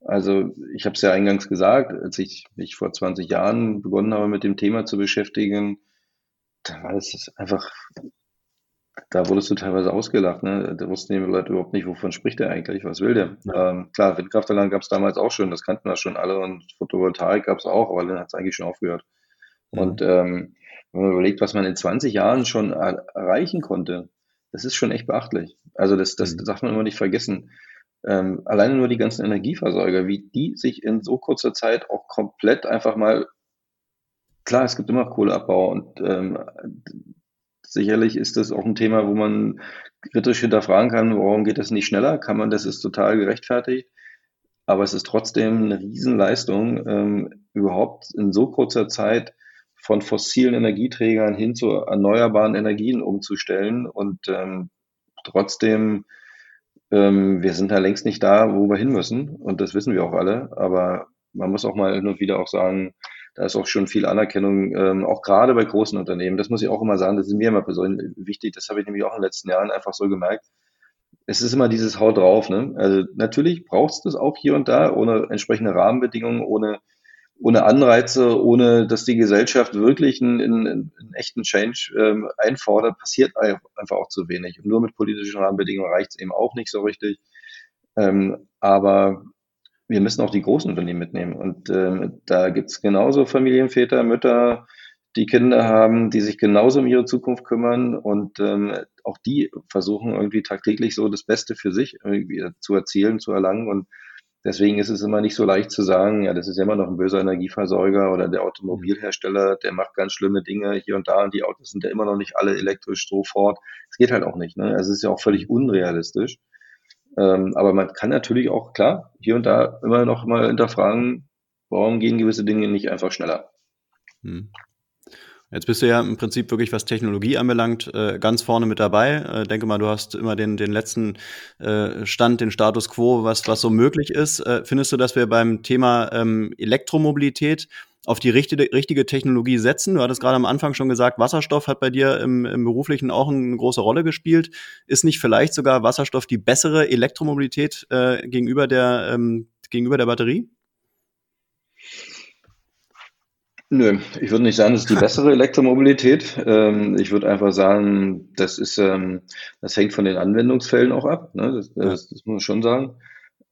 Also ich habe es ja eingangs gesagt, als ich mich vor 20 Jahren begonnen habe, mit dem Thema zu beschäftigen, da war das einfach da wurdest du teilweise ausgelacht, ne? Da wussten die Leute überhaupt nicht, wovon spricht er eigentlich, was will der? Ja. Ähm, klar, Windkraftanlagen gab es damals auch schon, das kannten wir schon alle und Photovoltaik gab es auch, aber dann hat es eigentlich schon aufgehört. Mhm. Und ähm, wenn man überlegt, was man in 20 Jahren schon er erreichen konnte, das ist schon echt beachtlich. Also das, das, das mhm. darf man immer nicht vergessen. Ähm, alleine nur die ganzen Energieversorger, wie die sich in so kurzer Zeit auch komplett einfach mal klar, es gibt immer Kohleabbau und ähm, Sicherlich ist das auch ein Thema, wo man kritisch hinterfragen kann, warum geht das nicht schneller? Kann man, das ist total gerechtfertigt. Aber es ist trotzdem eine Riesenleistung, ähm, überhaupt in so kurzer Zeit von fossilen Energieträgern hin zu erneuerbaren Energien umzustellen. Und ähm, trotzdem, ähm, wir sind da längst nicht da, wo wir hin müssen. Und das wissen wir auch alle. Aber man muss auch mal hin und wieder auch sagen, da ist auch schon viel Anerkennung, ähm, auch gerade bei großen Unternehmen. Das muss ich auch immer sagen, das ist mir immer persönlich wichtig. Das habe ich nämlich auch in den letzten Jahren einfach so gemerkt. Es ist immer dieses Haut drauf. Ne? Also natürlich braucht es das auch hier und da, ohne entsprechende Rahmenbedingungen, ohne, ohne Anreize, ohne dass die Gesellschaft wirklich einen, einen, einen echten Change ähm, einfordert, passiert einfach auch zu wenig. Und nur mit politischen Rahmenbedingungen reicht es eben auch nicht so richtig. Ähm, aber wir müssen auch die großen Unternehmen mitnehmen. Und ähm, da gibt's genauso Familienväter, Mütter, die Kinder haben, die sich genauso um ihre Zukunft kümmern und ähm, auch die versuchen irgendwie tagtäglich so das Beste für sich irgendwie zu erzielen, zu erlangen. Und deswegen ist es immer nicht so leicht zu sagen, ja, das ist immer noch ein böser Energieversorger oder der Automobilhersteller, der macht ganz schlimme Dinge hier und da und die Autos sind ja immer noch nicht alle elektrisch sofort. Es geht halt auch nicht. Ne? Also es ist ja auch völlig unrealistisch. Ähm, aber man kann natürlich auch, klar, hier und da immer noch mal hinterfragen, warum gehen gewisse Dinge nicht einfach schneller. Hm. Jetzt bist du ja im Prinzip wirklich, was Technologie anbelangt, äh, ganz vorne mit dabei. Äh, denke mal, du hast immer den, den letzten äh, Stand, den Status quo, was, was so möglich ist. findest du, dass wir beim Thema ähm, Elektromobilität auf die richtige, richtige Technologie setzen. Du hattest gerade am Anfang schon gesagt, Wasserstoff hat bei dir im, im beruflichen auch eine große Rolle gespielt. Ist nicht vielleicht sogar Wasserstoff die bessere Elektromobilität äh, gegenüber, der, ähm, gegenüber der Batterie? Nö, ich würde nicht sagen, das ist die bessere Elektromobilität. Ähm, ich würde einfach sagen, das ist, ähm, das hängt von den Anwendungsfällen auch ab. Ne? Das, das, das, muss man schon sagen.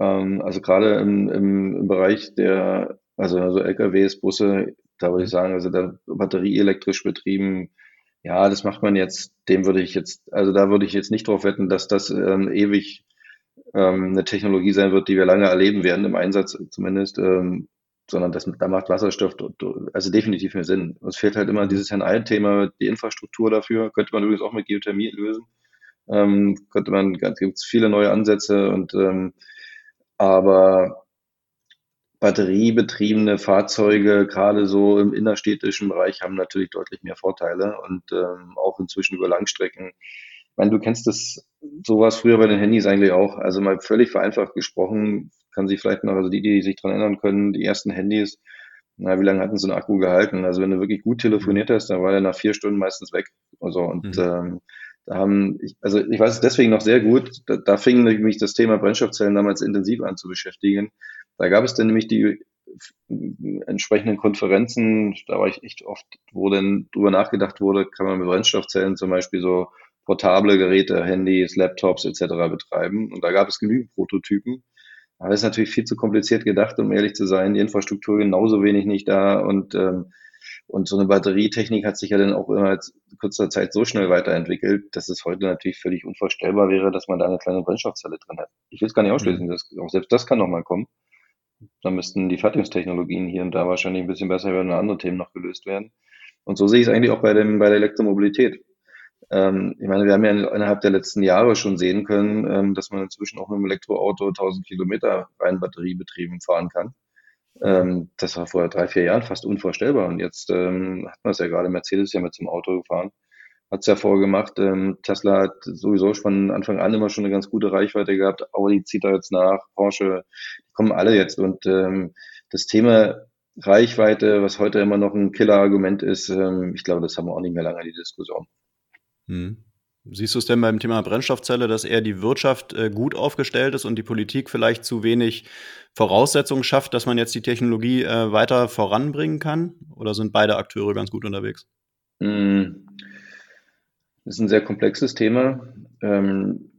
Ähm, also gerade im, im, im Bereich der also, also LKWs, Busse, da würde ich sagen, also da batterieelektrisch betrieben, ja, das macht man jetzt, dem würde ich jetzt, also da würde ich jetzt nicht drauf wetten, dass das ähm, ewig ähm, eine Technologie sein wird, die wir lange erleben werden, im Einsatz zumindest, ähm, sondern das, da macht Wasserstoff also definitiv mehr Sinn. Es fehlt halt immer dieses Herrn Ein-Thema, die Infrastruktur dafür, könnte man übrigens auch mit Geothermie lösen. Ähm, könnte man, gibt es viele neue Ansätze und ähm, aber batteriebetriebene Fahrzeuge, gerade so im innerstädtischen Bereich, haben natürlich deutlich mehr Vorteile und ähm, auch inzwischen über Langstrecken. Ich meine, du kennst das sowas früher bei den Handys eigentlich auch. Also mal völlig vereinfacht gesprochen, kann sich vielleicht noch, also die, die sich dran erinnern können, die ersten Handys, na, wie lange hatten so einen Akku gehalten? Also wenn du wirklich gut telefoniert hast, dann war der nach vier Stunden meistens weg. Also und mhm. ähm, da haben, ich, also ich weiß es deswegen noch sehr gut, da, da fing mich das Thema Brennstoffzellen damals intensiv an zu beschäftigen, da gab es dann nämlich die entsprechenden Konferenzen, da war ich echt oft, wo dann drüber nachgedacht wurde, kann man mit Brennstoffzellen zum Beispiel so portable Geräte, Handys, Laptops etc. betreiben. Und da gab es genügend Prototypen. Aber das ist natürlich viel zu kompliziert gedacht, um ehrlich zu sein. Die Infrastruktur genauso wenig nicht da. Und ähm, Und so eine Batterietechnik hat sich ja dann auch innerhalb kurzer Zeit so schnell weiterentwickelt, dass es heute natürlich völlig unvorstellbar wäre, dass man da eine kleine Brennstoffzelle drin hat. Ich will es gar nicht ausschließen, mhm. dass auch selbst das kann nochmal kommen. Da müssten die Fertigungstechnologien hier und da wahrscheinlich ein bisschen besser werden und andere Themen noch gelöst werden. Und so sehe ich es eigentlich auch bei, dem, bei der Elektromobilität. Ähm, ich meine, wir haben ja innerhalb der letzten Jahre schon sehen können, ähm, dass man inzwischen auch mit dem Elektroauto 1000 Kilometer rein batteriebetrieben fahren kann. Ähm, das war vor drei, vier Jahren fast unvorstellbar. Und jetzt ähm, hat man es ja gerade, Mercedes ja mit zum Auto gefahren, hat es ja vorgemacht. Ähm, Tesla hat sowieso von Anfang an immer schon eine ganz gute Reichweite gehabt. Audi zieht da jetzt nach, Porsche, die kommen alle jetzt. Und ähm, das Thema Reichweite, was heute immer noch ein Killer-Argument ist, ähm, ich glaube, das haben wir auch nicht mehr lange, die Diskussion. Hm. Siehst du es denn beim Thema Brennstoffzelle, dass eher die Wirtschaft äh, gut aufgestellt ist und die Politik vielleicht zu wenig Voraussetzungen schafft, dass man jetzt die Technologie äh, weiter voranbringen kann? Oder sind beide Akteure ganz gut unterwegs? Hm. Das ist ein sehr komplexes Thema. Ähm,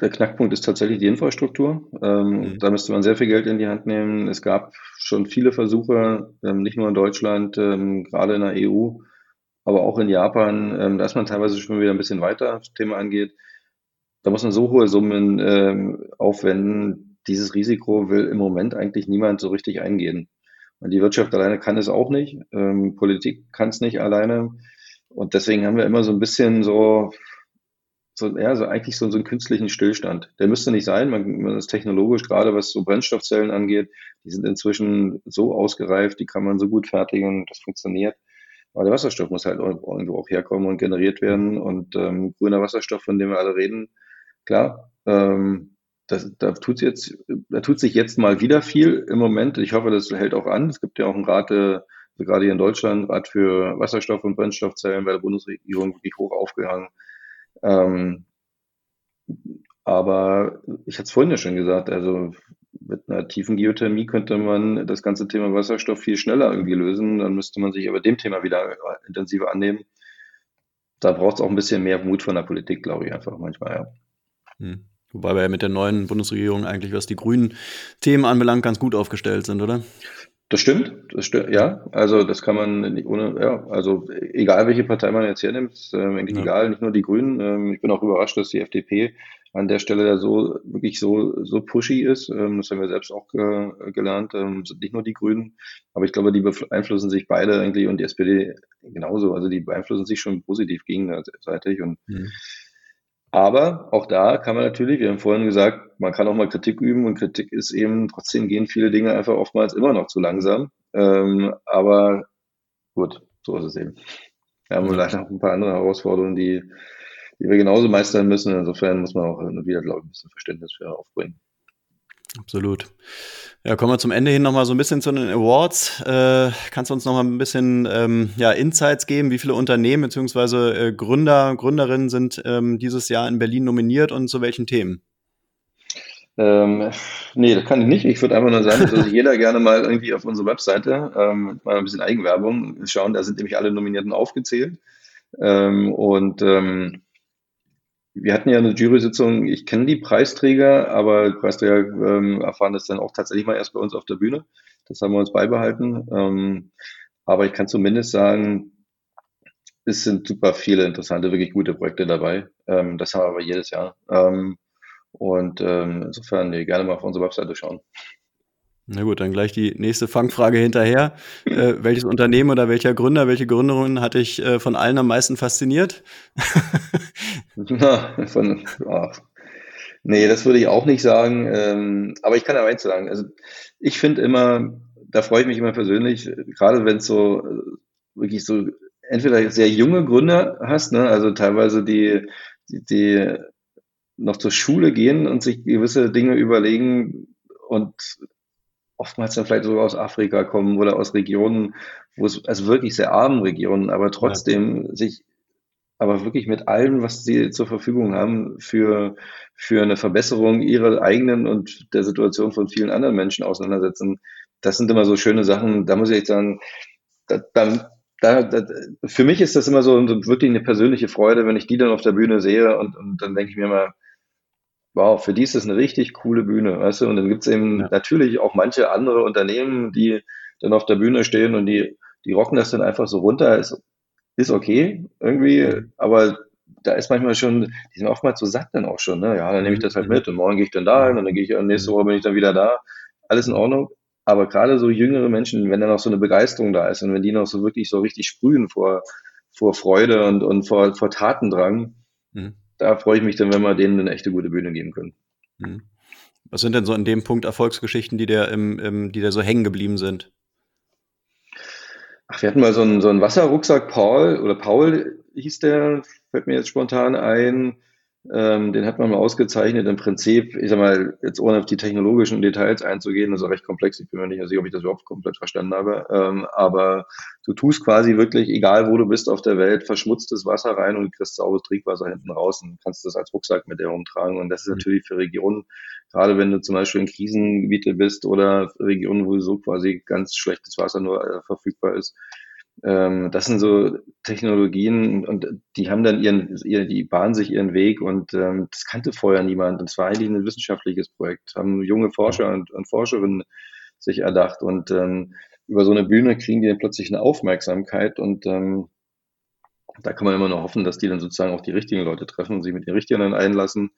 der Knackpunkt ist tatsächlich die Infrastruktur. Ähm, mhm. Da müsste man sehr viel Geld in die Hand nehmen. Es gab schon viele Versuche, ähm, nicht nur in Deutschland, ähm, gerade in der EU, aber auch in Japan, ähm, da ist man teilweise schon wieder ein bisschen weiter, was das Thema angeht. Da muss man so hohe Summen ähm, aufwenden. Dieses Risiko will im Moment eigentlich niemand so richtig eingehen. Und die Wirtschaft alleine kann es auch nicht. Politik kann es nicht alleine. Und deswegen haben wir immer so ein bisschen so, so, ja, so eigentlich so, so einen künstlichen Stillstand. Der müsste nicht sein. Man, man ist technologisch, gerade was so Brennstoffzellen angeht, die sind inzwischen so ausgereift, die kann man so gut fertigen, das funktioniert. Aber der Wasserstoff muss halt irgendwo auch herkommen und generiert werden. Und ähm, grüner Wasserstoff, von dem wir alle reden, klar, ähm, das, da tut jetzt, da tut sich jetzt mal wieder viel im Moment. Ich hoffe, das hält auch an. Es gibt ja auch einen Rat, äh, gerade hier in Deutschland, Rat für Wasserstoff und Brennstoffzellen bei der Bundesregierung wirklich hoch aufgehangen. Ähm, aber ich hatte es vorhin ja schon gesagt, also mit einer tiefen Geothermie könnte man das ganze Thema Wasserstoff viel schneller irgendwie lösen. Dann müsste man sich aber dem Thema wieder intensiver annehmen. Da braucht es auch ein bisschen mehr Mut von der Politik, glaube ich, einfach manchmal, ja. Hm. Wobei wir ja mit der neuen Bundesregierung eigentlich, was die grünen Themen anbelangt, ganz gut aufgestellt sind, oder? Das stimmt, das stimmt, ja. Also das kann man nicht ohne, ja, also egal welche Partei man jetzt hernimmt, ist äh, eigentlich ja. egal, nicht nur die Grünen. Ähm, ich bin auch überrascht, dass die FDP an der Stelle da so wirklich so so pushy ist. Ähm, das haben wir selbst auch äh, gelernt. Ähm, sind nicht nur die Grünen, aber ich glaube, die beeinflussen sich beide eigentlich und die SPD genauso. Also die beeinflussen sich schon positiv gegenseitig und mhm. Aber auch da kann man natürlich, wir haben vorhin gesagt, man kann auch mal Kritik üben und Kritik ist eben, trotzdem gehen viele Dinge einfach oftmals immer noch zu langsam. Ähm, aber gut, so ist es eben. Wir haben vielleicht noch ein paar andere Herausforderungen, die, die wir genauso meistern müssen. Insofern muss man auch wieder, glaube ich, ein bisschen Verständnis für aufbringen. Absolut. Ja, kommen wir zum Ende hin nochmal so ein bisschen zu den Awards. Äh, kannst du uns nochmal ein bisschen ähm, ja, Insights geben? Wie viele Unternehmen bzw. Äh, Gründer, Gründerinnen sind ähm, dieses Jahr in Berlin nominiert und zu welchen Themen? Ähm, nee, das kann ich nicht. Ich würde einfach nur sagen, dass jeder gerne mal irgendwie auf unsere Webseite ähm, mal ein bisschen Eigenwerbung schauen. Da sind nämlich alle Nominierten aufgezählt. Ähm, und ähm, wir hatten ja eine Jury-Sitzung, ich kenne die Preisträger, aber Preisträger ähm, erfahren das dann auch tatsächlich mal erst bei uns auf der Bühne. Das haben wir uns beibehalten. Ähm, aber ich kann zumindest sagen, es sind super viele interessante, wirklich gute Projekte dabei. Ähm, das haben wir aber jedes Jahr. Ähm, und ähm, insofern nee, gerne mal auf unsere Webseite schauen. Na gut, dann gleich die nächste Fangfrage hinterher. äh, welches Unternehmen oder welcher Gründer, welche Gründerin hat dich äh, von allen am meisten fasziniert? Na, von, oh. Nee, das würde ich auch nicht sagen. Ähm, aber ich kann ja eins sagen. Also ich finde immer, da freue ich mich immer persönlich, gerade wenn es so äh, wirklich so entweder sehr junge Gründer hast, ne, also teilweise die, die, die noch zur Schule gehen und sich gewisse Dinge überlegen und oftmals dann vielleicht sogar aus Afrika kommen oder aus Regionen, wo es, also wirklich sehr armen Regionen, aber trotzdem ja. sich aber wirklich mit allem, was sie zur Verfügung haben, für, für eine Verbesserung ihrer eigenen und der Situation von vielen anderen Menschen auseinandersetzen. Das sind immer so schöne Sachen. Da muss ich echt sagen, da, da, da, da, für mich ist das immer so, wirklich eine persönliche Freude, wenn ich die dann auf der Bühne sehe und, und dann denke ich mir immer, wow, für die ist das eine richtig coole Bühne, weißt du? Und dann gibt's eben ja. natürlich auch manche andere Unternehmen, die dann auf der Bühne stehen und die die rocken das dann einfach so runter, ist, ist okay irgendwie, mhm. aber da ist manchmal schon, die sind oftmals so satt dann auch schon, ne? Ja, dann nehme ich das halt mhm. mit und morgen gehe ich dann da hin und dann gehe ich nächste Woche bin ich dann wieder da. Alles in Ordnung. Aber gerade so jüngere Menschen, wenn da noch so eine Begeisterung da ist und wenn die noch so wirklich so richtig sprühen vor, vor Freude und, und vor, vor Tatendrang, mhm. Da freue ich mich dann, wenn wir denen eine echte gute Bühne geben können. Mhm. Was sind denn so in dem Punkt Erfolgsgeschichten, die dir im, im die dir so hängen geblieben sind? Ach, wir hatten mal so einen, so einen Wasserrucksack Paul oder Paul hieß der, fällt mir jetzt spontan ein. Ähm, den hat man mal ausgezeichnet. Im Prinzip, ich sag mal, jetzt ohne auf die technologischen Details einzugehen, das ist recht komplex. Ich bin mir nicht sicher, ob ich das überhaupt komplett verstanden habe. Ähm, aber du tust quasi wirklich, egal wo du bist auf der Welt, verschmutztes Wasser rein und kriegst sauberes Trinkwasser hinten raus und kannst das als Rucksack mit dir rumtragen. Und das ist mhm. natürlich für Regionen, gerade wenn du zum Beispiel in Krisengebiete bist oder Regionen, wo so quasi ganz schlechtes Wasser nur äh, verfügbar ist, das sind so Technologien und die haben dann ihren, ihr, die bahnen sich ihren Weg und ähm, das kannte vorher niemand. Und es war eigentlich ein wissenschaftliches Projekt, haben junge Forscher und, und Forscherinnen sich erdacht und ähm, über so eine Bühne kriegen die dann plötzlich eine Aufmerksamkeit und ähm, da kann man immer noch hoffen, dass die dann sozusagen auch die richtigen Leute treffen und sich mit den richtigen dann einlassen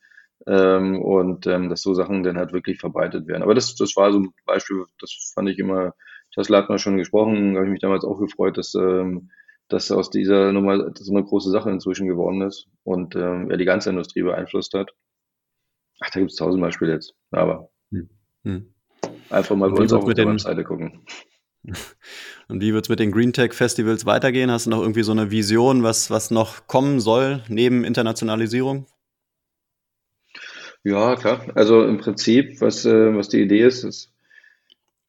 ähm, und ähm, dass so Sachen dann halt wirklich verbreitet werden. Aber das, das war so ein Beispiel, das fand ich immer Tesla hat man schon gesprochen, habe ich mich damals auch gefreut, dass, ähm, dass aus dieser Nummer so eine große Sache inzwischen geworden ist und ähm, er die ganze Industrie beeinflusst hat. Ach, da gibt es tausend Beispiele jetzt, aber hm. Hm. einfach mal bei uns auf der Webseite gucken. Und wie wird es mit den Green Tech Festivals weitergehen? Hast du noch irgendwie so eine Vision, was, was noch kommen soll neben Internationalisierung? Ja, klar. Also im Prinzip, was, äh, was die Idee ist, ist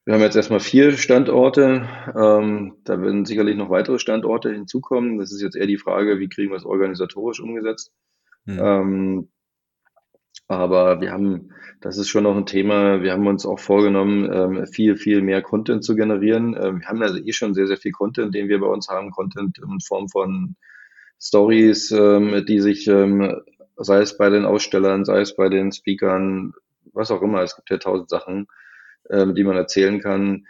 wir haben jetzt erstmal vier Standorte. Ähm, da werden sicherlich noch weitere Standorte hinzukommen. Das ist jetzt eher die Frage, wie kriegen wir es organisatorisch umgesetzt. Mhm. Ähm, aber wir haben, das ist schon noch ein Thema, wir haben uns auch vorgenommen, ähm, viel, viel mehr Content zu generieren. Ähm, wir haben also eh schon sehr, sehr viel Content, den wir bei uns haben. Content in Form von Stories, ähm, die sich, ähm, sei es bei den Ausstellern, sei es bei den Speakern, was auch immer, es gibt ja tausend Sachen, ähm, die man erzählen kann,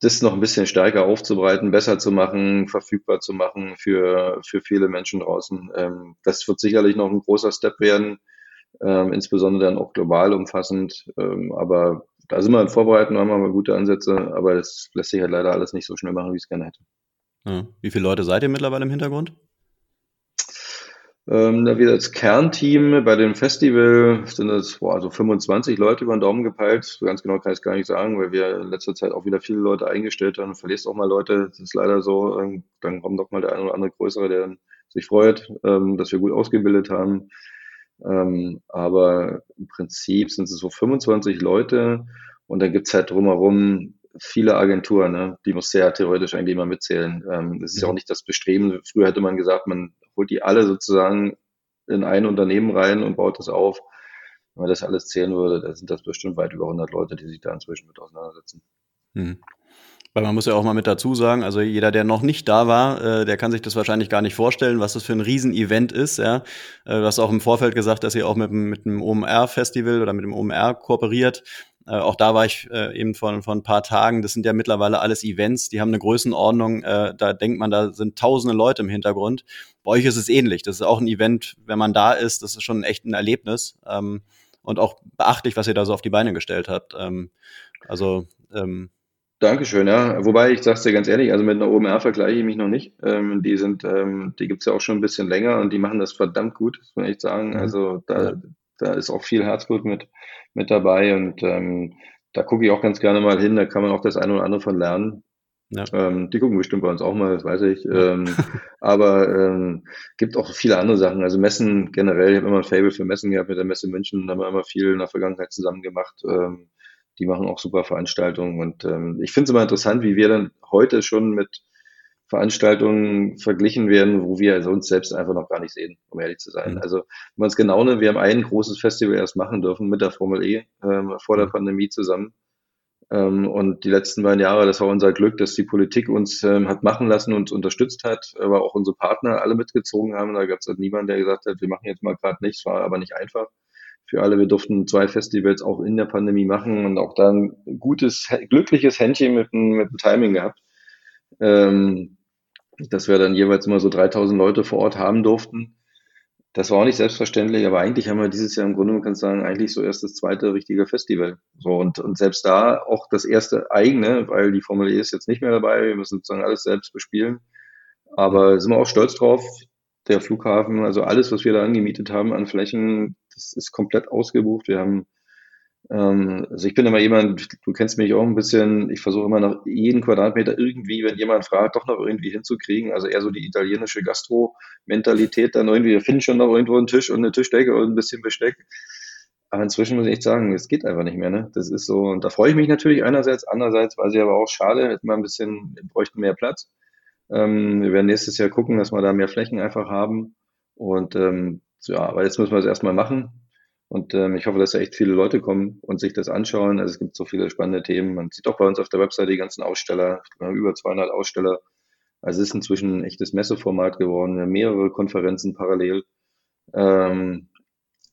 das noch ein bisschen stärker aufzubreiten, besser zu machen, verfügbar zu machen für, für viele Menschen draußen. Ähm, das wird sicherlich noch ein großer Step werden, ähm, insbesondere dann auch global umfassend. Ähm, aber da sind wir in Vorbereitung, haben wir mal gute Ansätze, aber das lässt sich halt leider alles nicht so schnell machen, wie ich es gerne hätte. Wie viele Leute seid ihr mittlerweile im Hintergrund? Ähm, da wir als Kernteam bei dem Festival sind es boah, so 25 Leute über den Daumen gepeilt. So ganz genau kann ich es gar nicht sagen, weil wir in letzter Zeit auch wieder viele Leute eingestellt haben. Du verlierst auch mal Leute, das ist leider so. Ähm, dann kommt doch mal der eine oder andere größere, der sich freut, ähm, dass wir gut ausgebildet haben. Ähm, aber im Prinzip sind es so 25 Leute und dann gibt's halt drumherum viele Agenturen, ne? die muss sehr theoretisch eigentlich immer mitzählen. Ähm, das ist ja auch nicht das Bestreben. Früher hätte man gesagt, man holt die alle sozusagen in ein Unternehmen rein und baut das auf. Wenn man das alles zählen würde, dann sind das bestimmt weit über 100 Leute, die sich da inzwischen mit auseinandersetzen. Hm. Weil man muss ja auch mal mit dazu sagen, also jeder, der noch nicht da war, äh, der kann sich das wahrscheinlich gar nicht vorstellen, was das für ein Riesenevent ist. Ja? Äh, du hast auch im Vorfeld gesagt, dass ihr auch mit, mit dem OMR-Festival oder mit dem OMR kooperiert. Äh, auch da war ich äh, eben vor, vor ein paar Tagen. Das sind ja mittlerweile alles Events, die haben eine Größenordnung. Äh, da denkt man, da sind tausende Leute im Hintergrund. Bei euch ist es ähnlich. Das ist auch ein Event, wenn man da ist, das ist schon echt ein Erlebnis. Ähm, und auch beachtlich, was ihr da so auf die Beine gestellt habt. Ähm, also ähm, Dankeschön, ja. Wobei ich sag's dir ganz ehrlich, also mit einer OMR vergleiche ich mich noch nicht. Ähm, die sind, ähm, die gibt's ja auch schon ein bisschen länger und die machen das verdammt gut, muss man echt sagen. Mhm. Also da, da ist auch viel Herzblut mit, mit dabei und ähm, da gucke ich auch ganz gerne mal hin, da kann man auch das eine oder andere von lernen. Ja. Ähm, die gucken bestimmt bei uns auch mal, das weiß ich. Ähm, aber ähm, gibt auch viele andere Sachen. Also Messen generell, ich habe immer ein Fable für Messen gehabt mit der Messe München, da haben wir immer viel in der Vergangenheit zusammen gemacht. Ähm, die machen auch super Veranstaltungen und ähm, ich finde es immer interessant, wie wir dann heute schon mit Veranstaltungen verglichen werden, wo wir also uns selbst einfach noch gar nicht sehen, um ehrlich zu sein. Mhm. Also wenn man es genau nimmt, wir haben ein großes Festival erst machen dürfen mit der Formel E ähm, vor der mhm. Pandemie zusammen. Ähm, und die letzten beiden Jahre, das war unser Glück, dass die Politik uns ähm, hat machen lassen und uns unterstützt hat, aber auch unsere Partner alle mitgezogen haben. Da gab es halt niemanden, der gesagt hat, wir machen jetzt mal gerade nichts, war aber nicht einfach für alle. Wir durften zwei Festivals auch in der Pandemie machen und auch dann gutes, glückliches Händchen mit, mit dem Timing gehabt ähm, dass wir dann jeweils immer so 3000 Leute vor Ort haben durften. Das war auch nicht selbstverständlich, aber eigentlich haben wir dieses Jahr im Grunde, man kann sagen, eigentlich so erst das zweite richtige Festival. So und, und selbst da auch das erste eigene, weil die Formel E ist jetzt nicht mehr dabei, wir müssen sozusagen alles selbst bespielen. Aber sind wir auch stolz drauf. Der Flughafen, also alles, was wir da angemietet haben an Flächen, das ist komplett ausgebucht. Wir haben also ich bin immer jemand, du kennst mich auch ein bisschen, ich versuche immer noch jeden Quadratmeter irgendwie, wenn jemand fragt, doch noch irgendwie hinzukriegen. Also eher so die italienische Gastro-Mentalität dann irgendwie, wir finden schon noch irgendwo einen Tisch und eine Tischdecke und ein bisschen Besteck. Aber inzwischen muss ich echt sagen, es geht einfach nicht mehr. Ne? Das ist so, und da freue ich mich natürlich einerseits, andererseits weiß ich aber auch schade, hätten wir ein bisschen, wir bräuchten mehr Platz. Ähm, wir werden nächstes Jahr gucken, dass wir da mehr Flächen einfach haben. Und ähm, ja, aber jetzt müssen wir es erstmal machen. Und ähm, ich hoffe, dass da echt viele Leute kommen und sich das anschauen. Also es gibt so viele spannende Themen. Man sieht auch bei uns auf der Webseite die ganzen Aussteller. Wir haben über 200 Aussteller. Also es ist inzwischen ein echtes Messeformat geworden. Wir haben mehrere Konferenzen parallel. Ähm,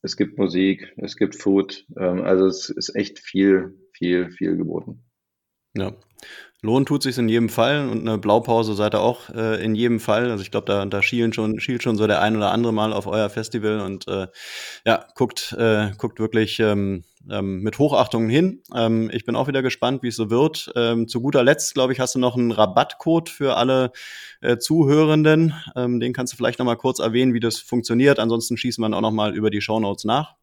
es gibt Musik, es gibt Food. Ähm, also es ist echt viel, viel, viel geboten. Ja. Lohn tut sich in jedem Fall und eine Blaupause seid ihr auch äh, in jedem Fall. Also ich glaube, da, da schielen schon, schielt schon so der ein oder andere mal auf euer Festival und äh, ja, guckt, äh, guckt wirklich ähm, ähm, mit Hochachtung hin. Ähm, ich bin auch wieder gespannt, wie es so wird. Ähm, zu guter Letzt, glaube ich, hast du noch einen Rabattcode für alle äh, Zuhörenden. Ähm, den kannst du vielleicht noch mal kurz erwähnen, wie das funktioniert. Ansonsten schießen wir auch noch mal über die Shownotes nach.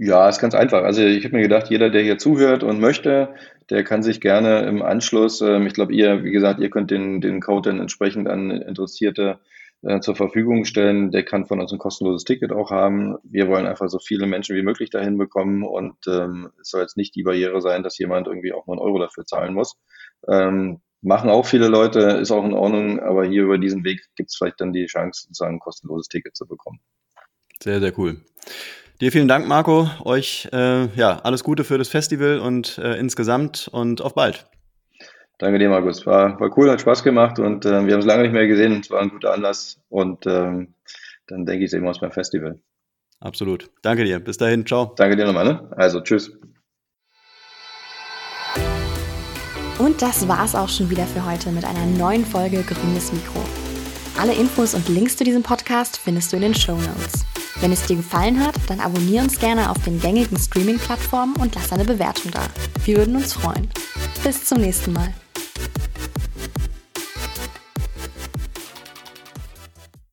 Ja, ist ganz einfach. Also ich habe mir gedacht, jeder, der hier zuhört und möchte, der kann sich gerne im Anschluss, ähm, ich glaube, ihr, wie gesagt, ihr könnt den, den Code dann entsprechend an Interessierte äh, zur Verfügung stellen. Der kann von uns ein kostenloses Ticket auch haben. Wir wollen einfach so viele Menschen wie möglich dahin bekommen und ähm, es soll jetzt nicht die Barriere sein, dass jemand irgendwie auch nur einen Euro dafür zahlen muss. Ähm, machen auch viele Leute, ist auch in Ordnung, aber hier über diesen Weg gibt es vielleicht dann die Chance, sozusagen ein kostenloses Ticket zu bekommen. Sehr, sehr cool. Dir vielen Dank, Marco. Euch äh, ja alles Gute für das Festival und äh, insgesamt und auf bald. Danke dir, Markus. War, war cool, hat Spaß gemacht und äh, wir haben es lange nicht mehr gesehen. Es war ein guter Anlass und ähm, dann denke ich, sehen wir uns beim Festival. Absolut. Danke dir. Bis dahin. Ciao. Danke dir nochmal. Ne? Also, tschüss. Und das war's auch schon wieder für heute mit einer neuen Folge Grünes Mikro. Alle Infos und Links zu diesem Podcast findest du in den Show Notes. Wenn es dir gefallen hat, dann abonniere uns gerne auf den gängigen Streaming-Plattformen und lass eine Bewertung da. Wir würden uns freuen. Bis zum nächsten Mal.